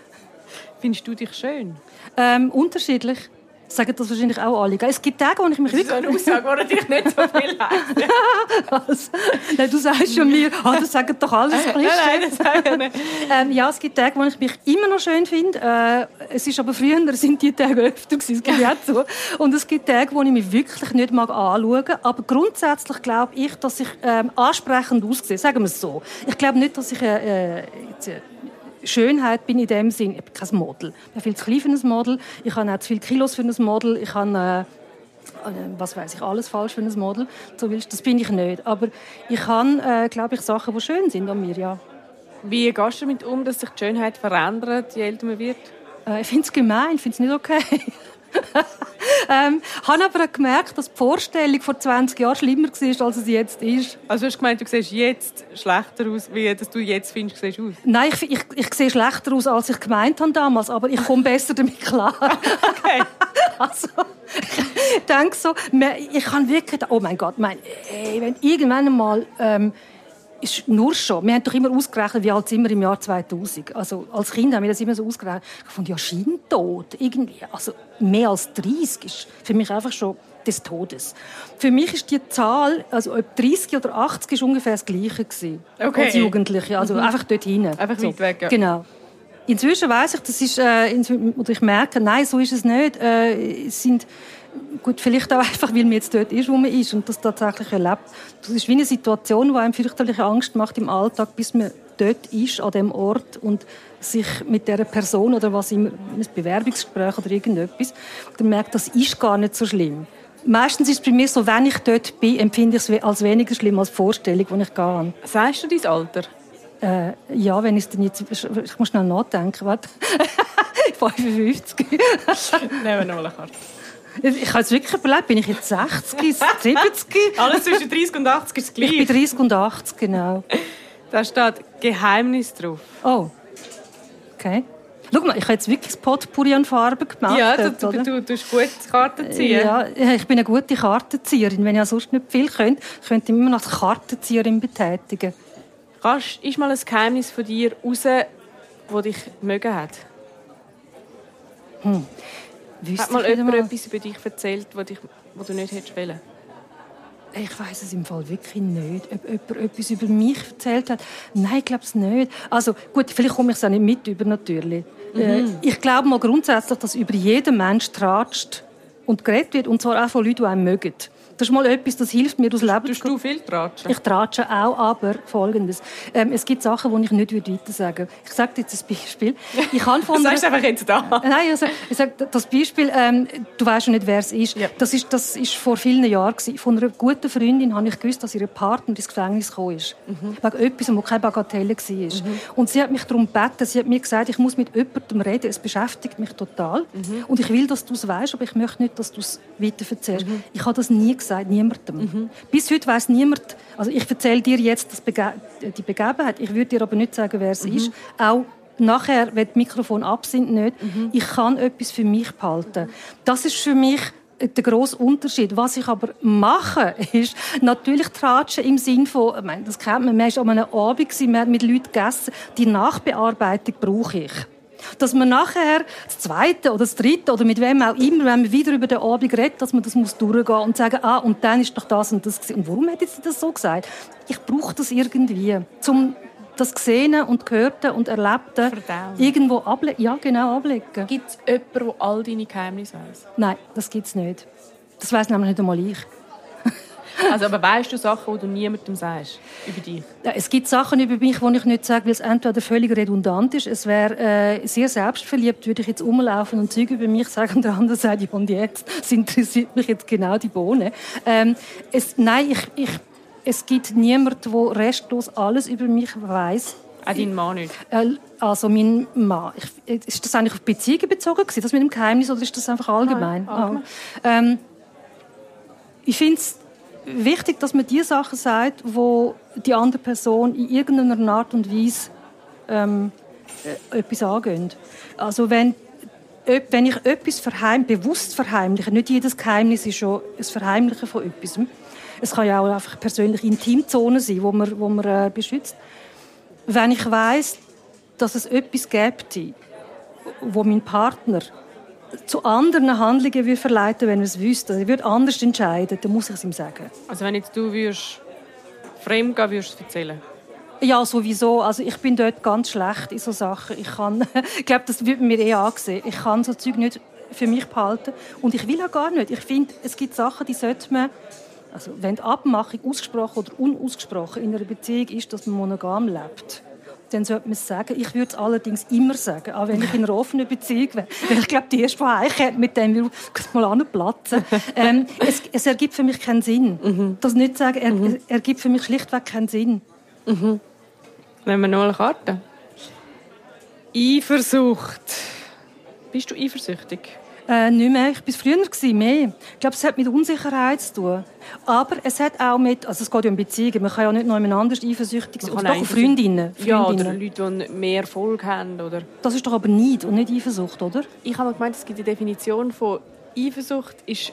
Findest du dich schön? Ähm, unterschiedlich. Sagen das wahrscheinlich auch alle. Es gibt Tage, wo ich mich wirklich... Das ist eine Aussage, die dich nicht so viel also, nein, Du sagst schon mir, oh, das sagen doch alles Klischee. nein, nein, das sage nicht. Ähm, ja, es gibt Tage, wo ich mich immer noch schön finde. Äh, es ist aber früher sind die Tage öfter gewesen, das gebe ich auch zu. Und es gibt Tage, wo ich mich wirklich nicht mag anschauen mag. Aber grundsätzlich glaube ich, dass ich ähm, ansprechend aussehe. Sagen wir es so. Ich glaube nicht, dass ich... Äh, jetzt, äh, Schönheit bin in dem Sinn, ich bin kein Model. Ich bin viel zu klein für ein Model. Ich habe auch zu viele Kilos für ein Model. Ich habe, äh, äh, was weiß ich, alles falsch für ein Model. So willst, das bin ich nicht. Aber ich habe, äh, glaube ich, Sachen, die schön sind an mir, ja. Wie gehst du damit um, dass sich die Schönheit verändert, je älter man wird? Äh, ich finde es gemein, ich finde es nicht okay. ähm, habe aber gemerkt, dass die Vorstellung vor 20 Jahren schlimmer war, als es jetzt ist. Also du hast gemeint, du siehst jetzt schlechter aus, wie dass du jetzt findest, du siehst aus? Nein, ich, ich, ich sehe schlechter aus, als ich gemeint habe damals, aber ich komme besser damit klar. okay. also, ich denke so, ich kann wirklich, oh mein Gott, mein, ey, wenn irgendwann einmal... Ähm, ist nur schon. Wir haben doch immer ausgerechnet, wie alt sind wir im Jahr 2000. Also als Kind haben wir das immer so ausgerechnet. Ich fand ja scheintot irgendwie. Also mehr als 30 ist für mich einfach schon des Todes. Für mich ist die Zahl, also ob 30 oder 80, ist ungefähr das Gleiche gewesen okay. als Jugendliche. Also mhm. einfach dort hinten. Einfach so. weit weg. Ja. Genau. Inzwischen weiß ich, das ist, äh, oder ich merke, nein, so ist es nicht. Äh, es sind gut, vielleicht auch einfach, weil man jetzt dort ist, wo man ist und das tatsächlich erlebt. Das ist wie eine Situation, die einem fürchterliche Angst macht im Alltag, bis man dort ist, an dem Ort und sich mit der Person oder was immer, ein Bewerbungsgespräch oder irgendetwas, dann merkt, das ist gar nicht so schlimm. Meistens ist es bei mir so, wenn ich dort bin, empfinde ich es als weniger schlimm als die Vorstellung, die ich gehe. Sagst du dein Alter? Äh, ja, wenn ich es dann jetzt... Ich muss schnell nachdenken, warte. 55. Nehmen wir noch eine Karte. Ich habe es wirklich überlegt, bin ich jetzt 60, 70? Alles zwischen 30 und 80 ist gleich. Ich bin 30 und 80, genau. Da steht Geheimnis drauf. Oh, okay. Schau mal, ich habe jetzt wirklich das Potpourri an Farben gemacht. Ja, du, du, du, du gut Karten ziehen. Ja, ich bin eine gute Kartenzieherin. Wenn ich sonst nicht viel könnte, könnte ich immer noch als Kartenzieherin betätigen. Kannst, ist mal ein Geheimnis von dir raus, das dich mögen hat? Hm. Wüsste hat mal jemand mal. etwas über dich erzählt, was, dich, was du nicht hättest wollen? Ich weiß es im Fall wirklich nicht. Ob jemand etwas über mich erzählt hat? Nein, ich glaube es nicht. Also gut, vielleicht komme ich es auch nicht mit über natürlich. Mhm. Äh, ich glaube mal grundsätzlich, dass über jeden Mensch tratscht und geredet wird und zwar auch von Leuten, die einen mögen. Das ist mal etwas, das hilft mir, das Leben Tust du viel tratschen? Ich tratsche auch, aber Folgendes. Ähm, es gibt Sachen, die ich nicht weiter sagen würde. Ich sage dir jetzt ein Beispiel. Ich habe von Sagst einfach jetzt da? Nein, also, ich sage, das Beispiel, ähm, du weißt ja nicht, wer es ist. Ja. Das ist. Das ist vor vielen Jahren. Gewesen. Von einer guten Freundin habe ich gewusst, dass ihr Partner ins Gefängnis gekommen ist. Mhm. Wegen etwas, was keine Bagatelle war. Und sie hat mich darum gebeten, sie hat mir gesagt, ich muss mit jemandem reden, es beschäftigt mich total. Mhm. Und ich will, dass du es weißt, aber ich möchte nicht, dass du es weiter erzählst. Mhm. Ich habe das nie gesagt, niemandem. Bis heute weiß niemand, also ich erzähle dir jetzt Bege die Begebenheit, ich würde dir aber nicht sagen, wer es Mhm. ist. Auch nachher, wenn die Mikrofon ab sind, nicht. Mhm. Ich kann etwas für mich behalten. Das ist für mich der grosse Unterschied. Was ich aber mache, ist natürlich tratschen im Sinn von, ich meine, das kennt man, man war an einem Abend, man hat mit Leuten gegessen, die Nachbearbeitung brauche ich. Dass man nachher das Zweite oder das Dritte oder mit wem auch immer, wenn man wieder über den Abend redet, dass man das muss durchgehen und sagen, ah, und dann ist doch das und das gewesen. Und warum hat sie das so gesagt? Ich brauche das irgendwie, zum das Gesehene und Gehörte und Erlebte Verdauen. irgendwo ablegen. Ja, genau, ablegen. Gibt es jemanden, der all deine Geheimnisse weiss? Nein, das gibt es nicht. Das weiß nämlich nicht einmal ich. Also, aber weißt du Sachen, die du niemandem sagst über dich? Es gibt Sachen über mich, die ich nicht sage, weil es entweder völlig redundant ist. Es wäre äh, sehr selbstverliebt, würde ich jetzt rumlaufen und Zeug über mich sagen und der andere sagt, und jetzt? Es interessiert mich jetzt genau die Bohne. Ähm, es, nein, ich, ich, es gibt niemanden, der restlos alles über mich weiß. Auch dein Mann nicht? Äh, Also mein Mann, ich, ist das eigentlich auf Beziehungen bezogen das mit dem Geheimnis, oder ist das einfach allgemein? Nein, allgemein. Ah. Ähm, ich finde es wichtig, dass man die Sachen sagt, wo die andere Person in irgendeiner Art und Weise ähm, äh, etwas angehen. Also wenn, wenn ich etwas verheim, bewusst verheimliche, nicht jedes Geheimnis ist schon ein Verheimlichen von etwas. Es kann ja auch einfach persönliche Intimzonen sein, wo man, wo man äh, beschützt. Wenn ich weiß, dass es etwas gibt, wo mein Partner zu anderen Handlungen würde verleiten, wenn er es wüsste, er würde anders entscheiden, dann muss ich es ihm sagen. Also, wenn jetzt du würdest fremd gehen würdest du es erzählen? Ja, sowieso. Also ich bin dort ganz schlecht in so Sachen. Ich kann, ich glaube, das wird mir eh angesehen. Ich kann so Zeug nicht für mich behalten und ich will auch gar nicht. Ich finde, es gibt Sachen, die sollte man, also wenn die Abmachung ausgesprochen oder unausgesprochen in einer Beziehung ist, dass man monogam lebt, dann sollte man es sagen. Ich würde es allerdings immer sagen, auch wenn ich in einer offenen Beziehung wäre. Ich glaube, die erste, die heimkommt, mit dem will ich mal anplatzen. ähm, es, es ergibt für mich keinen Sinn. Das nicht sagen, er, er ergibt für mich schlichtweg keinen Sinn. Nehmen wir noch eine Karte. Eifersucht. Bist du eifersüchtig? Äh, nicht mehr. Ich war früher gewesen, mehr. Ich glaube, es hat mit Unsicherheit zu tun. Aber es hat auch mit, also es geht ja um Beziehungen. Man kann ja nicht jemand anders eifersüchtig sein. Man Oder auch Freundinnen. Ja, Freundinnen. oder Leute, die mehr Erfolg haben. Oder Das ist doch aber Neid und nicht Eifersucht, oder? ich habe mal gemeint, es gibt eine Definition von Eifersucht ist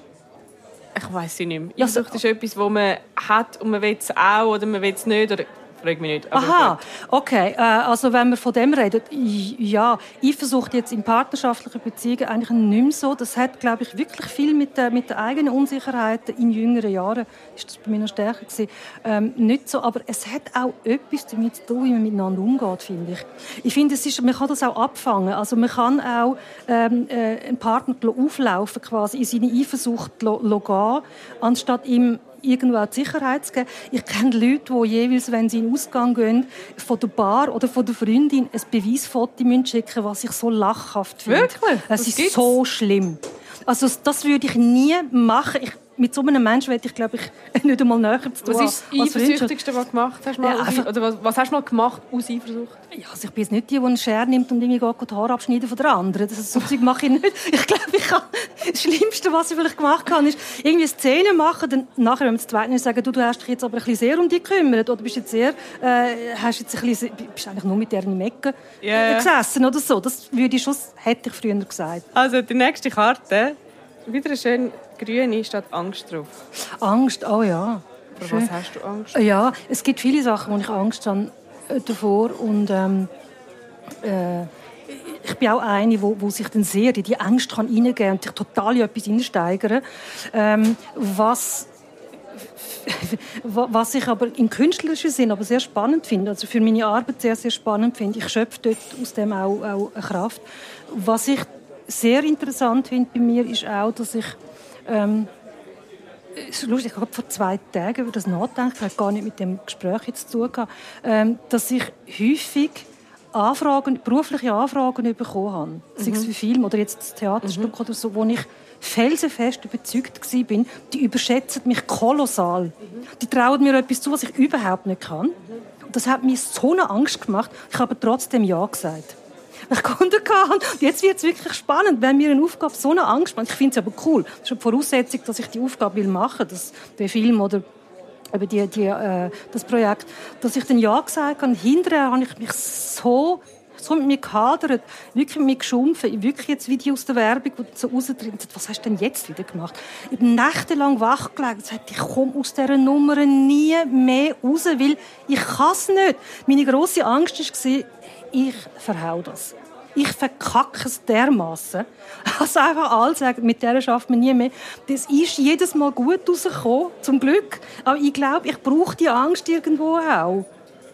ich weiß sie nicht mehr. Ja, Eifersucht ist etwas, wo man hat und man will es auch oder man will es nicht oder frage mich nicht. Aha, okay. Äh, also wenn wir von dem reden, i- ja, Eifersucht jetzt in partnerschaftlichen Beziehungen eigentlich nicht mehr so. Das hat, glaube ich, wirklich viel mit der, mit der eigenen Unsicherheit in jüngeren Jahren, ist das bei mir noch stärker gewesen, ähm, nicht so. Aber es hat auch etwas damit zu tun, wie man miteinander umgeht, finde ich. Ich finde, es ist, man kann das auch abfangen. Also man kann auch ähm, äh, einen Partner auflaufen, quasi in seine Eifersucht gehen, anstatt ihm irgendwo auch die Sicherheit zu geben. Ich kenne Leute, die jeweils, wenn sie in den Ausgang gehen, von der Bar oder von der Freundin ein Beweisfoto schicken was ich so lachhaft finde. Wirklich? Es Das ist gibt's? so schlimm. Also das würde ich nie machen. Ich, mit so einem Menschen werde ich, glaube ich, nicht einmal näher zu tun. Was ist das. Eifersüchtigste, was du gemacht hast? Mal Ja, aus- einfach- oder was, was hast du mal gemacht aus Eifersucht? Ja, also ich bin jetzt nicht die, die einen Scher nimmt und irgendwie geht die Haare abschneiden von der anderen. Das ist, so mache ich nicht. Ich glaube, ich kann, das Schlimmste, was ich vielleicht gemacht habe, ist irgendwie eine Szene machen, dann nachher, wenn wir zu zweit sagen, du, du hast dich jetzt aber ein bisschen sehr um dich gekümmert oder bist jetzt sehr, äh, hast jetzt ein bisschen, bist eigentlich nur mit der in Ecke Ja, ja. äh, gesessen oder so. Das würde ich schon, hätte ich früher gesagt. Also die nächste Karte, wieder eine schön grüne, steht Angst drauf. Angst, oh ja. Vor Schön. was hast du Angst? Ja, es gibt viele Sachen, wo ich Angst habe äh, davor und ähm, äh, ich bin auch eine, wo, wo sich dann sehr in die Angst kann reingeben und sich total in etwas hineinsteigern. Ähm, was was ich aber im künstlerischen Sinn aber sehr spannend finde, also für meine Arbeit sehr, sehr spannend finde, ich schöpfe dort aus dem auch, auch eine Kraft. Was ich sehr interessant finde bei mir, ist auch, dass ich ähm, es ist lustig, ich habe vor zwei Tagen über das nachgedacht, hat gar nicht mit dem Gespräch jetzt zu tun gehabt, ähm, dass ich häufig Anfragen, berufliche Anfragen bekommen habe. Mhm. Sei es für Film oder jetzt das Theaterstück mhm. oder so, wo ich felsenfest überzeugt war, die überschätzen mich kolossal. Mhm. Die trauen mir etwas zu, was ich überhaupt nicht kann. Das hat mir so eine Angst gemacht. Ich habe trotzdem Ja gesagt. Ich hatte. Und jetzt wird es wirklich spannend, wenn mir eine Aufgabe so eine Angst macht. Ich finde es aber cool. Das ist eine Voraussetzung, dass ich die Aufgabe machen will, der Film oder über die, die, äh, das Projekt, dass ich dann Ja gesagt habe. Hinterher habe ich mich so so mit mir gehadert, wirklich mit mir geschumpfen, wirklich jetzt die aus der Werbung, die so rausdrehen. Was hast du denn jetzt wieder gemacht? Ich bin nächtelang wach gelegen und gesagt, ich komme aus dieser Nummer nie mehr raus, weil ich kann es nicht. Meine grosse Angst war, ich verhau das ich verkacke es dermaßen. Also einfach alle sagen, mit der schafft man nie mehr. Das ist jedes Mal gut rausgekommen, zum Glück. Aber ich glaube, ich brauche die Angst irgendwo auch.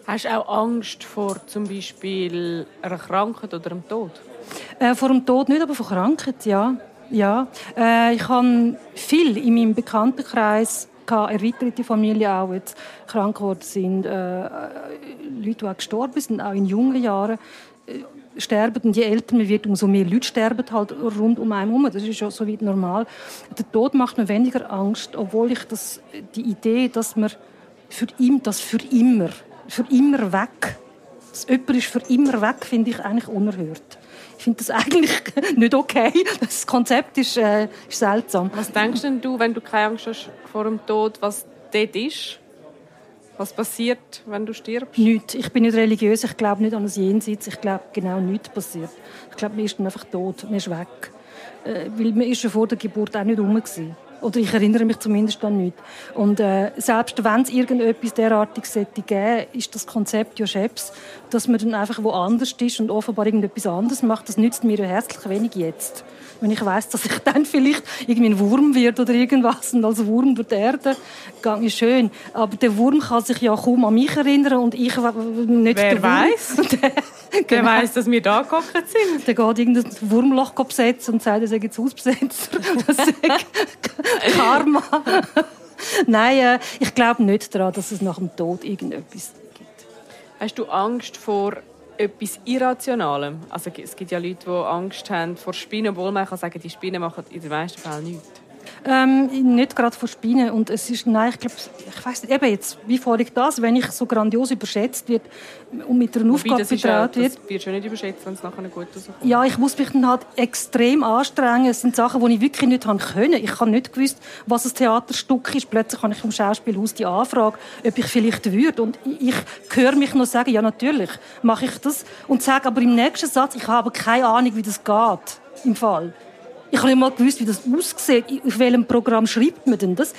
Hast du auch Angst vor zum Beispiel einer Krankheit oder einem Tod? Äh, vor dem Tod nicht, aber vor Krankheit, ja. ja. Äh, ich habe viel in meinem Bekanntenkreis erweiterte Familie auch jetzt krank geworden sind, äh, Leute, die auch gestorben sind, auch in jungen Jahren sterben und je älter man wird, umso mehr Leute sterben halt rund um einen herum. Das ist ja so weit normal. Der Tod macht mir weniger Angst, obwohl ich das, die Idee, dass man für ihn, das für immer, für immer weg, dass jemand ist für immer weg, finde ich eigentlich unerhört. Ich finde das eigentlich nicht okay. Das Konzept ist, äh, ist seltsam. Was denkst denn du, wenn du keine Angst hast vor dem Tod, was dort ist? Was passiert, wenn du stirbst? Nichts. Ich bin nicht religiös. Ich glaube nicht an das Jenseits. Ich glaube, genau nichts passiert. Ich glaube, man ist dann einfach tot. Man ist weg. Äh, weil man ist ja vor der Geburt auch nicht rum gewesen. Oder ich erinnere mich zumindest an nichts. Und äh, selbst wenn es irgendetwas derartiges hätte gegeben, ist das Konzept ja Scheps, dass man dann einfach woanders ist und offenbar irgendetwas anderes macht. Das nützt mir ja herzlich wenig jetzt wenn ich weiß, dass ich dann vielleicht irgendwie ein Wurm wird oder irgendwas und als Wurm durch die Erde gehe, ist schön. Aber der Wurm kann sich ja kaum an mich erinnern und ich nicht Wer weiß? Der, genau. weiß, dass wir da gekocht sind. Der geht irgendein Wurmloch besetzen und sagt, er sei jetzt Hausbesetzer. Karma. Nein, äh, ich glaube nicht daran, dass es nach dem Tod irgendetwas gibt. Hast du Angst vor etwas Irrationalem. Also es gibt ja Leute, die Angst haben vor Spinnen, obwohl man kann sagen, die Spinnen machen in den meisten Fällen nichts. Ähm, nicht gerade vor Spinnen. Und es ist, nein, ich glaube, ich weiß nicht, eben jetzt, wie fahre ich das, wenn ich so grandios überschätzt wird und mit einer Aufgabe betraut wird. Das wird schon nicht überschätzt, wenn es nachher gut rauskommt. Ja, ich muss mich dann halt extrem anstrengen. Es sind Sachen, die ich wirklich nicht haben können. Ich habe nicht gewusst, was ein Theaterstück ist. Plötzlich habe ich vom Schauspielhaus die Anfrage, ob ich vielleicht würde. Und ich höre mich noch sagen, ja, natürlich mache ich das. Und sage aber im nächsten Satz, ich habe keine Ahnung, wie das geht. Im Fall. Ich habe nicht mal gewusst, wie das aussieht. Auf welchem Programm schreibt man denn das?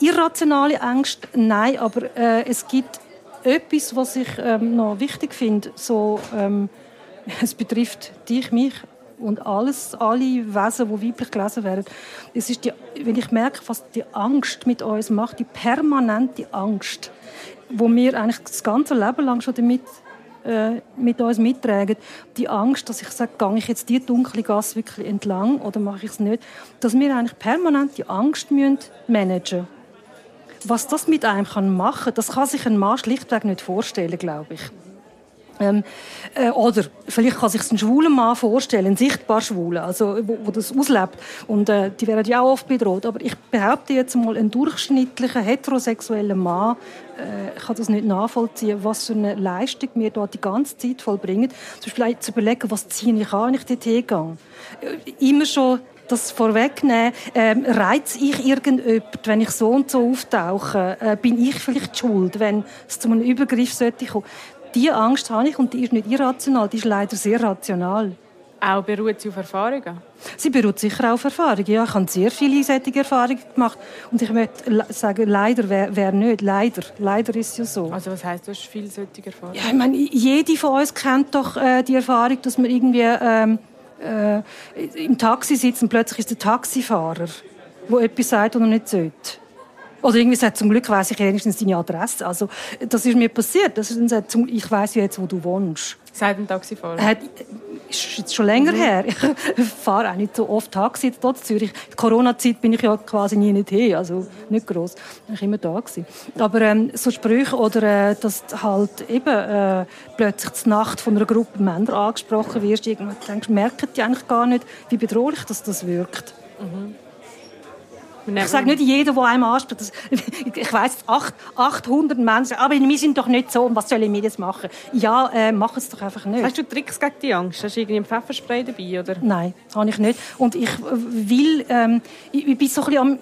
Irrationale Angst, nein, aber äh, es gibt etwas, was ich ähm, noch wichtig finde. So, ähm, es betrifft dich, mich und alles, alle Wesen, die weiblich gelesen werden. Es ist die, wenn ich merke, was die Angst mit uns macht, die permanente Angst, wo wir eigentlich das ganze Leben lang schon damit äh, mit uns mittragen, die Angst, dass ich sage, gehe ich jetzt die dunkle Gasse wirklich entlang oder mache ich es nicht, dass wir eigentlich permanent die Angst müssen managen. Was das mit einem kann machen, das kann sich ein Mann schlichtweg nicht vorstellen, glaube ich. Ähm, äh, oder vielleicht kann sich ein schwuler Mann vorstellen, ein sichtbar schwuler, also wo, wo das auslebt. Und äh, die werden ja auch oft bedroht. Aber ich behaupte jetzt mal, ein durchschnittlicher heterosexueller Mann äh, kann das nicht nachvollziehen, was für eine Leistung wir dort die ganze Zeit vollbringen. Zum Beispiel zu überlegen, was ziehe ich an, wenn ich dort hingehe. Äh, immer schon das vorwegnehmen, ähm, reiz ich irgendjemand, wenn ich so und so auftauche? Äh, bin ich vielleicht schuld, wenn es zu einem Übergriff sollte kommen? Diese Angst habe ich und die ist nicht irrational, die ist leider sehr rational. Auch beruht sie auf Erfahrungen? Sie beruht sicher auf Erfahrungen. Ja, ich habe sehr viele solche Erfahrungen gemacht. Und ich möchte sagen, leider, wer, wer nicht? Leider. Leider ist es ja so. Also was heisst, du hast viele solche Erfahrungen? Ja, ich meine, jede von uns kennt doch äh, die Erfahrung, dass man irgendwie ähm, äh, im Taxi sitzt und plötzlich ist der Taxifahrer, der etwas sagt, was er nicht sollte. Oder irgendwie sagt, zum Glück weiss ich wenigstens deine Adresse. Also, das ist mir passiert. Das ist sagt, ich weiss jetzt, wo du wohnst. Seit dem Taxifahrer? Hat, ist jetzt schon länger mhm. her. Ich fahre auch nicht so oft Taxi hier in Zürich. In der Corona-Zeit bin ich ja quasi nie nicht hier, also nicht groß. Ich war immer da gewesen. Aber ähm, so Sprüche oder äh, dass halt eben äh, plötzlich zur Nacht von einer Gruppe Männer angesprochen wirst, irgendwann denkst, merken die eigentlich gar nicht, wie bedrohlich das, das wirkt. Mhm. Ich sage nicht jeder, der einem anspricht. Ich weiss, 800 Menschen, aber wir sind doch nicht so. Und was sollen wir jetzt machen? Ja, äh, mach es doch einfach nicht. Hast du Tricks gegen die Angst? Hast du irgendwie ein Pfefferspray dabei? Oder? Nein, habe ich nicht. Und ich will, ähm, ich, ich bin so ein bisschen am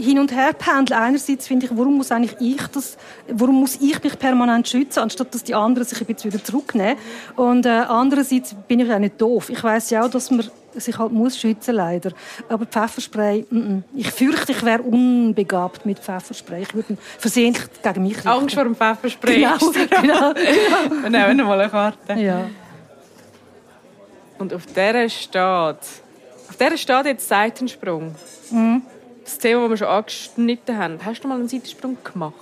hin und her pendeln. Einerseits finde ich, warum muss eigentlich ich das, warum muss ich mich permanent schützen, anstatt dass die anderen sich ein bisschen wieder zurücknehmen. Und äh, andererseits bin ich auch nicht doof. Ich weiß ja auch, dass man sich halt muss schützen leider. Aber Pfefferspray, mm -mm. ich fürchte, ich wäre unbegabt mit Pfefferspray. Ich würde versehentlich gegen mich richten. Angst vor dem Pfefferspray. Genau, genau. Wir nehmen mal eine Karte. Ja. Und auf der steht, auf der steht jetzt Seitensprung. Mhm. Das Thema, das wir schon angeschnitten haben. Hast du mal einen Seitensprung gemacht?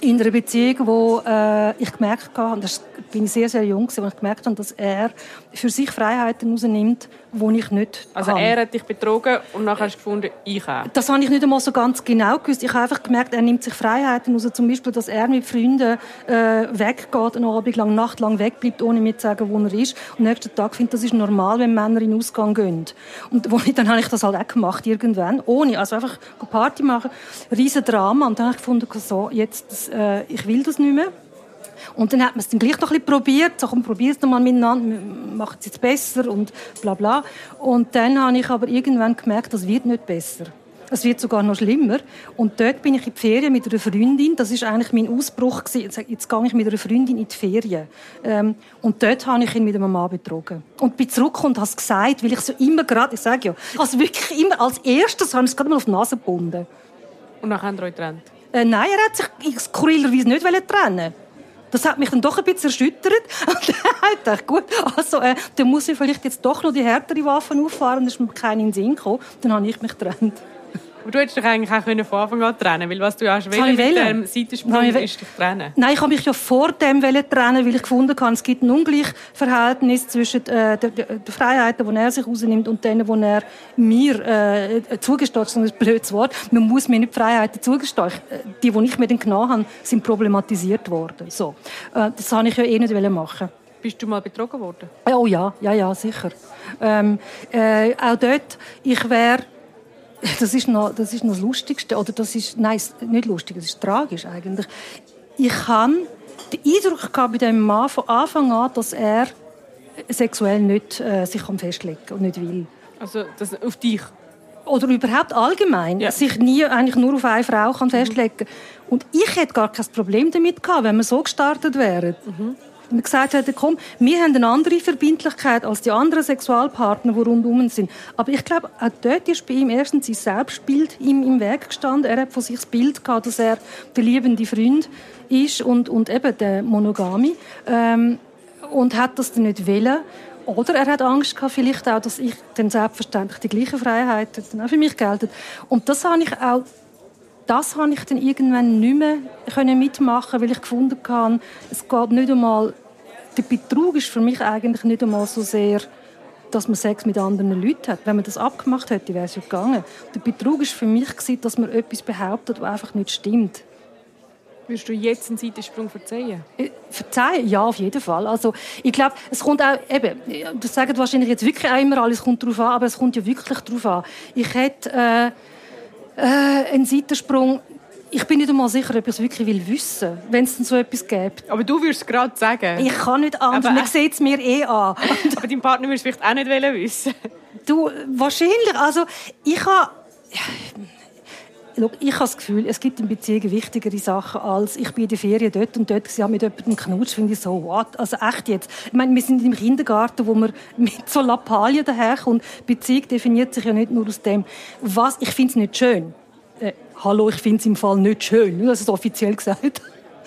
In einer Beziehung, wo äh, ich gemerkt habe, und das bin ich sehr, sehr jung, wo ich gemerkt habe, dass er für sich Freiheiten rausnimmt, die ich nicht Also kann. er hat dich betrogen und nachher hast du gefunden, ich auch? Das habe ich nicht einmal so ganz genau gewusst. Ich habe einfach gemerkt, er nimmt sich Freiheiten raus. Zum Beispiel, dass er mit Freunden äh, weggeht, einen Abend lang, Nacht lang wegbleibt, ohne mir zu sagen, wo er ist. Und am nächsten Tag findet, das ist normal, wenn Männer in den Ausgang gehen. Und wo ich, dann habe ich das halt auch gemacht, irgendwann. Ohne, also einfach Party machen. Riesen Drama. Und dann habe ich gefunden, so, jetzt, das, äh, ich will das nicht mehr. Und dann hat man es dann gleich noch ein bisschen probiert, so komm, probier es mal miteinander, macht es jetzt besser und bla bla. Und dann habe ich aber irgendwann gemerkt, das wird nicht besser. Es wird sogar noch schlimmer. Und dort bin ich in die Ferien mit einer Freundin. Das ist eigentlich mein Ausbruch gewesen. Jetzt gehe ich mit einer Freundin in die Ferien. Ähm, und dort habe ich ihn mit einem Mann betrogen. Und bin zurück und habe es gesagt, weil ich so immer gerade, ich sage ja, also wirklich immer als erstes habe ich es gerade mal auf die Nase gebunden. Und dann haben wir euch getrennt? Äh, nein, er hat sich skurrilerweise nicht trennen das hat mich dann doch ein bisschen erschüttert. Und dann dachte ich, gut, also, äh, dann muss ich vielleicht jetzt doch noch die härtere Waffen auffahren. Dann ist mir keiner in den Sinn gekommen. Dann habe ich mich getrennt. Aber du hättest dich eigentlich auch können von Anfang an trennen weil was du hast wollen, mit dem Seitensprung ist dich trennen. Nein, ich habe mich ja vor dem trennen, weil ich gefunden habe, es gibt ein Ungleichverhältnis zwischen äh, den, Freiheiten, die er sich rausnimmt und denen, die er mir äh, zugesteht. Das ist ein blödes Wort. Man muss mir nicht Freiheiten zugestehen. Äh, die, die ich mir dann genommen habe, sind problematisiert worden. So. Äh, das habe ich ja eh nicht machen bist du mal betrogen worden? Oh ja, ja, ja, sicher. Ähm, äh, auch dort, ich wäre das ist noch das, ist noch das Lustigste. Oder das ist, nein, nicht lustig, das ist tragisch eigentlich. Ich habe den Eindruck gehabt bei diesem Mann von Anfang an, dass er sexuell nicht äh, sich festlegen kann und nicht will. Also das auf dich? Oder überhaupt allgemein. Ja. Sich nie eigentlich nur auf eine Frau kann festlegen kann. Und ich hätte gar kein Problem damit gehabt, wenn wir so gestartet wären. Mhm und gesagt hat, komm, wir haben eine andere Verbindlichkeit als die anderen Sexualpartner, die rundum sind. Aber ich glaube, auch dort ist bei ihm erstens sein Selbstbild ihm im Weg gestanden. Er hat von sich das Bild gehabt, dass er der liebende Freund ist und, und eben der Monogami. Ähm, und hat das dann nicht wollen. Oder er hat Angst gehabt, vielleicht auch, dass ich dann selbstverständlich die gleichen Freiheiten dann auch für mich gelten. Und das habe ich auch das habe ich dann irgendwann nicht mehr können mitmachen, weil ich gefunden habe, es geht nicht einmal, der Betrug ist für mich eigentlich nicht einmal so sehr, dass man Sex mit anderen Leuten hat. Wenn man das abgemacht hätte, wäre es ja gegangen. Der Betrug ist für mich dass man etwas behauptet, was einfach nicht stimmt. Würdest du jetzt einen Seitensprung verzeihen? Äh, verzeihen? Ja, auf jeden Fall. Also, ich glaube, es kommt auch, eben, das sagen wahrscheinlich jetzt wirklich auch immer alles kommt darauf an, aber es kommt ja wirklich darauf an. Ich hätte, äh, äh, ein Seitensprung. Ich bin nicht einmal sicher, ob ich es wirklich will wissen wenn es denn so etwas gibt. Aber du würdest gerade sagen. Ich kann nicht anders. Aber, Man sieht es mir eh an. aber dein Partner würde es vielleicht auch nicht wissen. Du, wahrscheinlich. Also, ich habe... ich habe das Gefühl, es gibt in Beziehungen wichtigere Sachen als ich bin in der Ferien dort und dort sie mit jemandem knutscht, finde ich so, what? Also echt jetzt. Ich meine, wir sind im Kindergarten, wo man mit so Lappalien daherkommt. Beziehung definiert sich ja nicht nur aus dem, was, ich finde es nicht schön. Äh, hallo, ich finde es im Fall nicht schön. Das ist offiziell gesagt.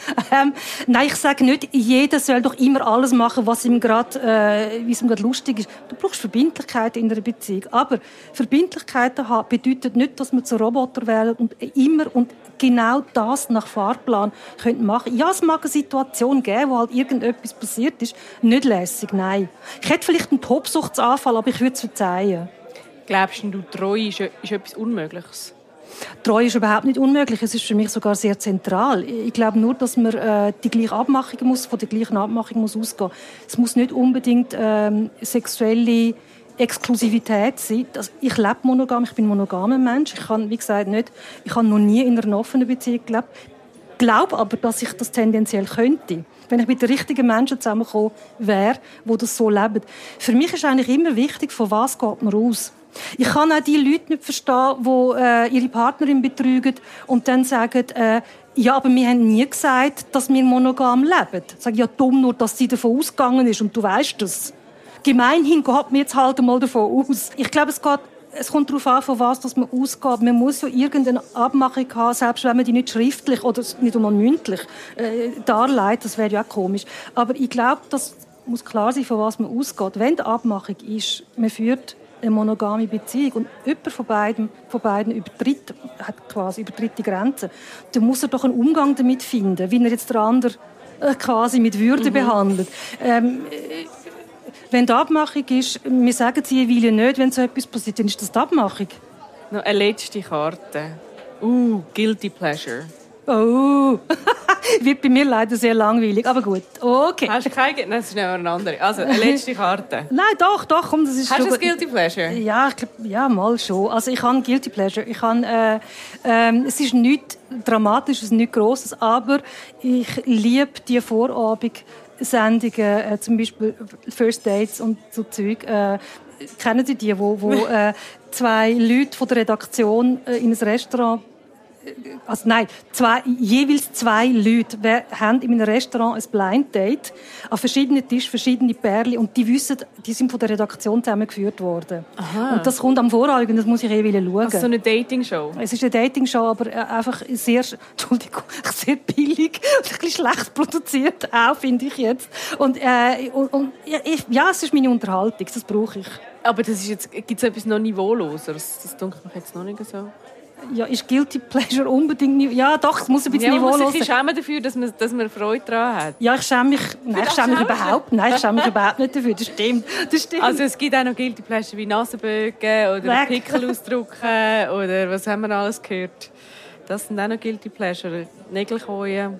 ähm, nein, ich sage nicht, jeder soll doch immer alles machen, was ihm gerade, äh, lustig ist. Du brauchst Verbindlichkeit in einer Beziehung. Aber Verbindlichkeiten haben bedeutet nicht, dass man zu Roboter wählen und immer und genau das nach Fahrplan könnt machen. Ja, es mag eine Situation geben, wo halt irgendetwas passiert ist. Nicht lässig, nein. Ich hätte vielleicht einen Tobsuchtsanfall, aber ich würde es verzeihen. Glaubst du, Treue ist, ist etwas Unmögliches? Treue ist überhaupt nicht unmöglich. Es ist für mich sogar sehr zentral. Ich glaube nur, dass man äh, die gleiche Abmachung muss, von der gleichen Abmachung muss ausgehen. Es muss nicht unbedingt ähm, sexuelle Exklusivität sein. Also ich lebe monogam, ich bin monogamer Mensch. Ich kann, wie gesagt, nicht, ich habe noch nie in einer offenen Beziehung gelebt. Glaube aber, dass ich das tendenziell könnte wenn ich mit den richtigen Menschen zusammengekommen wäre, die das so leben. Für mich ist eigentlich immer wichtig, von was geht man aus. Ich kann auch die Leute nicht verstehen, die äh, ihre Partnerin betrügen und dann sagen, äh, ja, aber wir haben nie gesagt, dass wir monogam leben. Ich sage, ja, dumm nur, dass sie davon ausgegangen ist und du weißt das. Gemeinhin geht man jetzt halt einmal davon aus. Ich glaube, es geht es kommt darauf an, von was dass man ausgeht. Man muss ja irgendeine Abmachung haben, selbst wenn man die nicht schriftlich oder nicht einmal mündlich äh, darlegt. Das wäre ja auch komisch. Aber ich glaube, das muss klar sein, von was man ausgeht. Wenn die Abmachung ist, man führt eine monogame Beziehung und jemand von beiden, von beiden übertritt, hat quasi übertritt die Grenze, dann muss er doch einen Umgang damit finden, wie er jetzt der andere äh, quasi mit Würde mhm. behandelt. Ähm, äh, wenn die Abmachung ist, wir sagen sie jeweils nicht, wenn so etwas passiert, dann ist das die Abmachung. Noch eine letzte Karte. Uh, Guilty Pleasure. Oh, wird bei mir leider sehr langweilig, aber gut. Okay. Hast du keine? Nein, das ist noch eine andere. Also, eine letzte Karte. Nein, doch, doch, komm, das ist Hast du ein Guilty Pleasure? Ja, ich glaub, ja, mal schon. Also, ich habe Guilty Pleasure. Ich habe, äh, äh, es ist nichts Dramatisches, nichts Grosses, aber ich liebe die Vorabend Sendungen, äh, zum Beispiel First Dates und so Zeug. Äh, kennen Sie die, wo, wo äh, zwei Leute von der Redaktion äh, in ein Restaurant also nein, zwei, jeweils zwei Leute haben in einem Restaurant ein Blind Date an verschiedenen Tischen, verschiedene Pärchen und die wissen, die sind von der Redaktion zusammengeführt worden. Aha. Und das kommt am und das muss ich eh schauen. Also so eine Dating-Show? Es ist eine Dating-Show, aber äh, einfach sehr, Entschuldigung, sehr billig und ein bisschen schlecht produziert auch, finde ich jetzt. Und, äh, und, und ja, es ist meine Unterhaltung, das brauche ich. Aber das ist jetzt, gibt es etwas noch Niveauloseres? Das dunkelt mich jetzt noch nicht so ja, ist Guilty Pleasure unbedingt... Ja, doch, es muss ein bisschen ja. Man muss sich schämen dafür, dass man, dass man Freude daran hat. Ja, ich schäme mich... Nein, ich schäme mich überhaupt, nein, ich schäme mich überhaupt nicht dafür. Das stimmt, das stimmt. Also es gibt auch noch Guilty Pleasure wie Nasenbögen oder. Pickel ausdrucken oder was haben wir alles gehört. Das sind auch noch Guilty Pleasure. Nägelkäuen.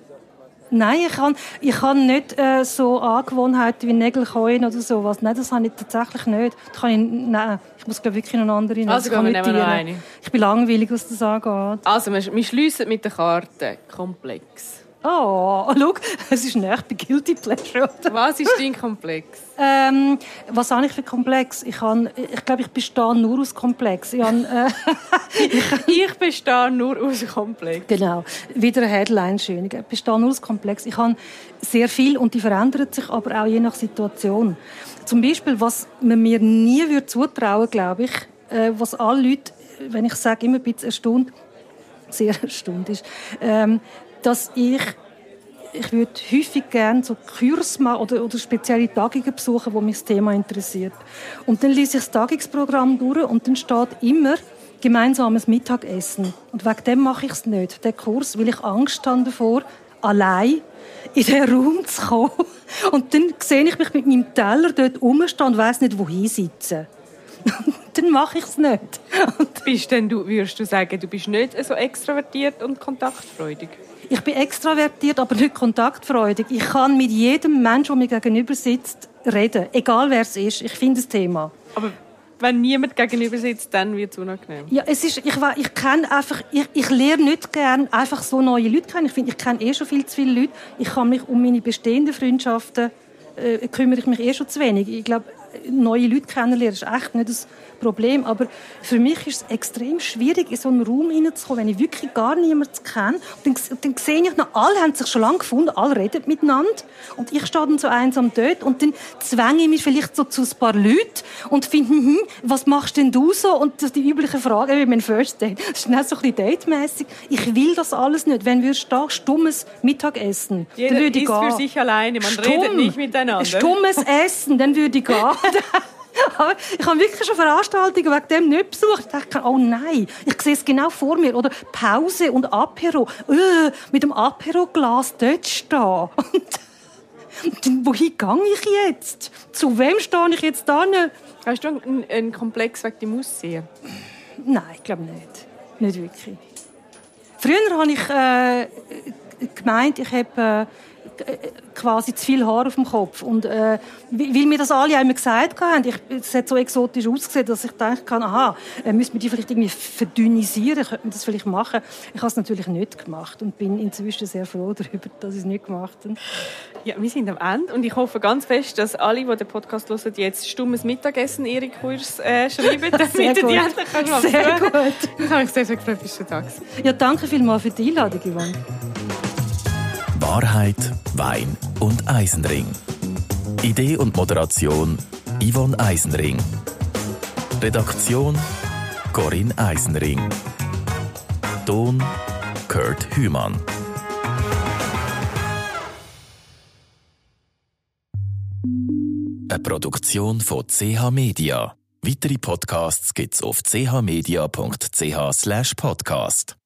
Nein, ich habe ich hab nicht äh, so Angewohnheiten wie Nägelkäuen oder sowas. Nein, das habe ich tatsächlich nicht. Das kann ich, nein, ich muss glaube wirklich noch eine andere nehmen. Also gehen wir nehmen noch eine. Ich bin langweilig, was das angeht. Also, wir, wir schliessen mit der Karte. Komplex. Oh, schau, es ist nicht bei Guilty Pleasure. Was ist dein Komplex? Ähm, was habe ich für Komplex? Ich, habe, ich glaube, ich bestehe nur aus Komplex. Ich, habe, äh, ich bestehe nur aus Komplex. Genau, wieder eine Headline schön. Ich bestehe nur aus Komplex. Ich habe sehr viel und die verändert sich aber auch je nach Situation. Zum Beispiel, was man mir nie würde zutrauen, glaube ich, äh, was alle Leute, wenn ich sage, immer ein bisschen erstaunt, sehr erstaunt ist, ähm, dass ich ich würde häufig gerne so Kurs oder, oder spezielle Tagungen besuchen, wo mich das Thema interessiert. Und dann lese ich das Tagungsprogramm durch und dann steht immer gemeinsames Mittagessen. Und wegen dem mache ich es nicht, den Kurs, weil ich Angst habe davor, allein in den Raum zu kommen. Und dann sehe ich mich mit meinem Teller dort rumstehen und weiss nicht, wohin sitzen. dann mache ich es nicht. Bist denn du, würdest du sagen, du bist nicht so extrovertiert und kontaktfreudig? Ich bin extravertiert, aber nicht kontaktfreudig. Ich kann mit jedem Menschen, der mir gegenüber sitzt, reden. Egal wer es ist. Ich finde das Thema. Aber wenn niemand gegenüber sitzt, dann wird es unangenehm. Ja, es ist, ich, ich kenne einfach, ich, ich lerne nicht gern einfach so neue Leute kennen. Ich finde, ich kenne eh schon viel zu viele Leute. Ich kann mich um meine bestehenden Freundschaften äh, kümmere ich mich eh schon zu wenig. Ich glaube, neue Leute kennenlernen ist echt nicht das Problem. Aber für mich ist es extrem schwierig, in so einen Raum hineinzukommen, wenn ich wirklich gar niemanden kenne. Und dann, dann sehe ich noch, alle haben sich schon lange gefunden, alle reden miteinander. Und ich stehe dann so einsam dort und dann zwänge ich mich vielleicht so zu ein paar Leuten und finde, hm, was machst denn du so? Und die übliche Frage, wie mein First Date, das ist dann so ein bisschen datemässig. Ich will das alles nicht. Wenn wir da stummes Mittagessen, Jeder dann würde ich gehen. für sich alleine, man Stumm. redet nicht miteinander. Stummes Essen, dann würde ich gehen. Ich habe wirklich schon Veranstaltungen wegen dem nicht besucht. Ich dachte, oh nein, ich sehe es genau vor mir. Oder Pause und Apero. Äh, mit dem Apero-Glas dort stehen. Und wohin gehe ich jetzt? Zu wem stehe ich jetzt da? Hast du einen, einen Komplex wegen dem Aussehen? Nein, ich glaube nicht. Nicht wirklich. Früher habe ich äh, gemeint, ich habe äh, quasi zu viel Haar auf dem Kopf. Und äh, weil mir das alle einmal gesagt haben, ich, es hat so exotisch ausgesehen, dass ich dachte, aha, äh, müsste man die vielleicht irgendwie verdünnisieren, könnte man das vielleicht machen. Ich habe es natürlich nicht gemacht und bin inzwischen sehr froh darüber, dass ich es nicht gemacht habe. Ja, wir sind am Ende und ich hoffe ganz fest, dass alle, die den Podcast hören, jetzt stummes Mittagessen ihre Kurs äh, schreiben, damit Sehr die endlich Sehr gut. Ich habe mich sehr, sehr gefreut, bist du da. Ja, danke vielmals für die Einladung, Yvonne. Wahrheit, Wein und Eisenring. Idee und Moderation Yvonne Eisenring. Redaktion Corinne Eisenring. Ton Kurt Hümann. Eine Produktion von CH Media. Weitere Podcasts gibt's auf chmedia.ch/podcast.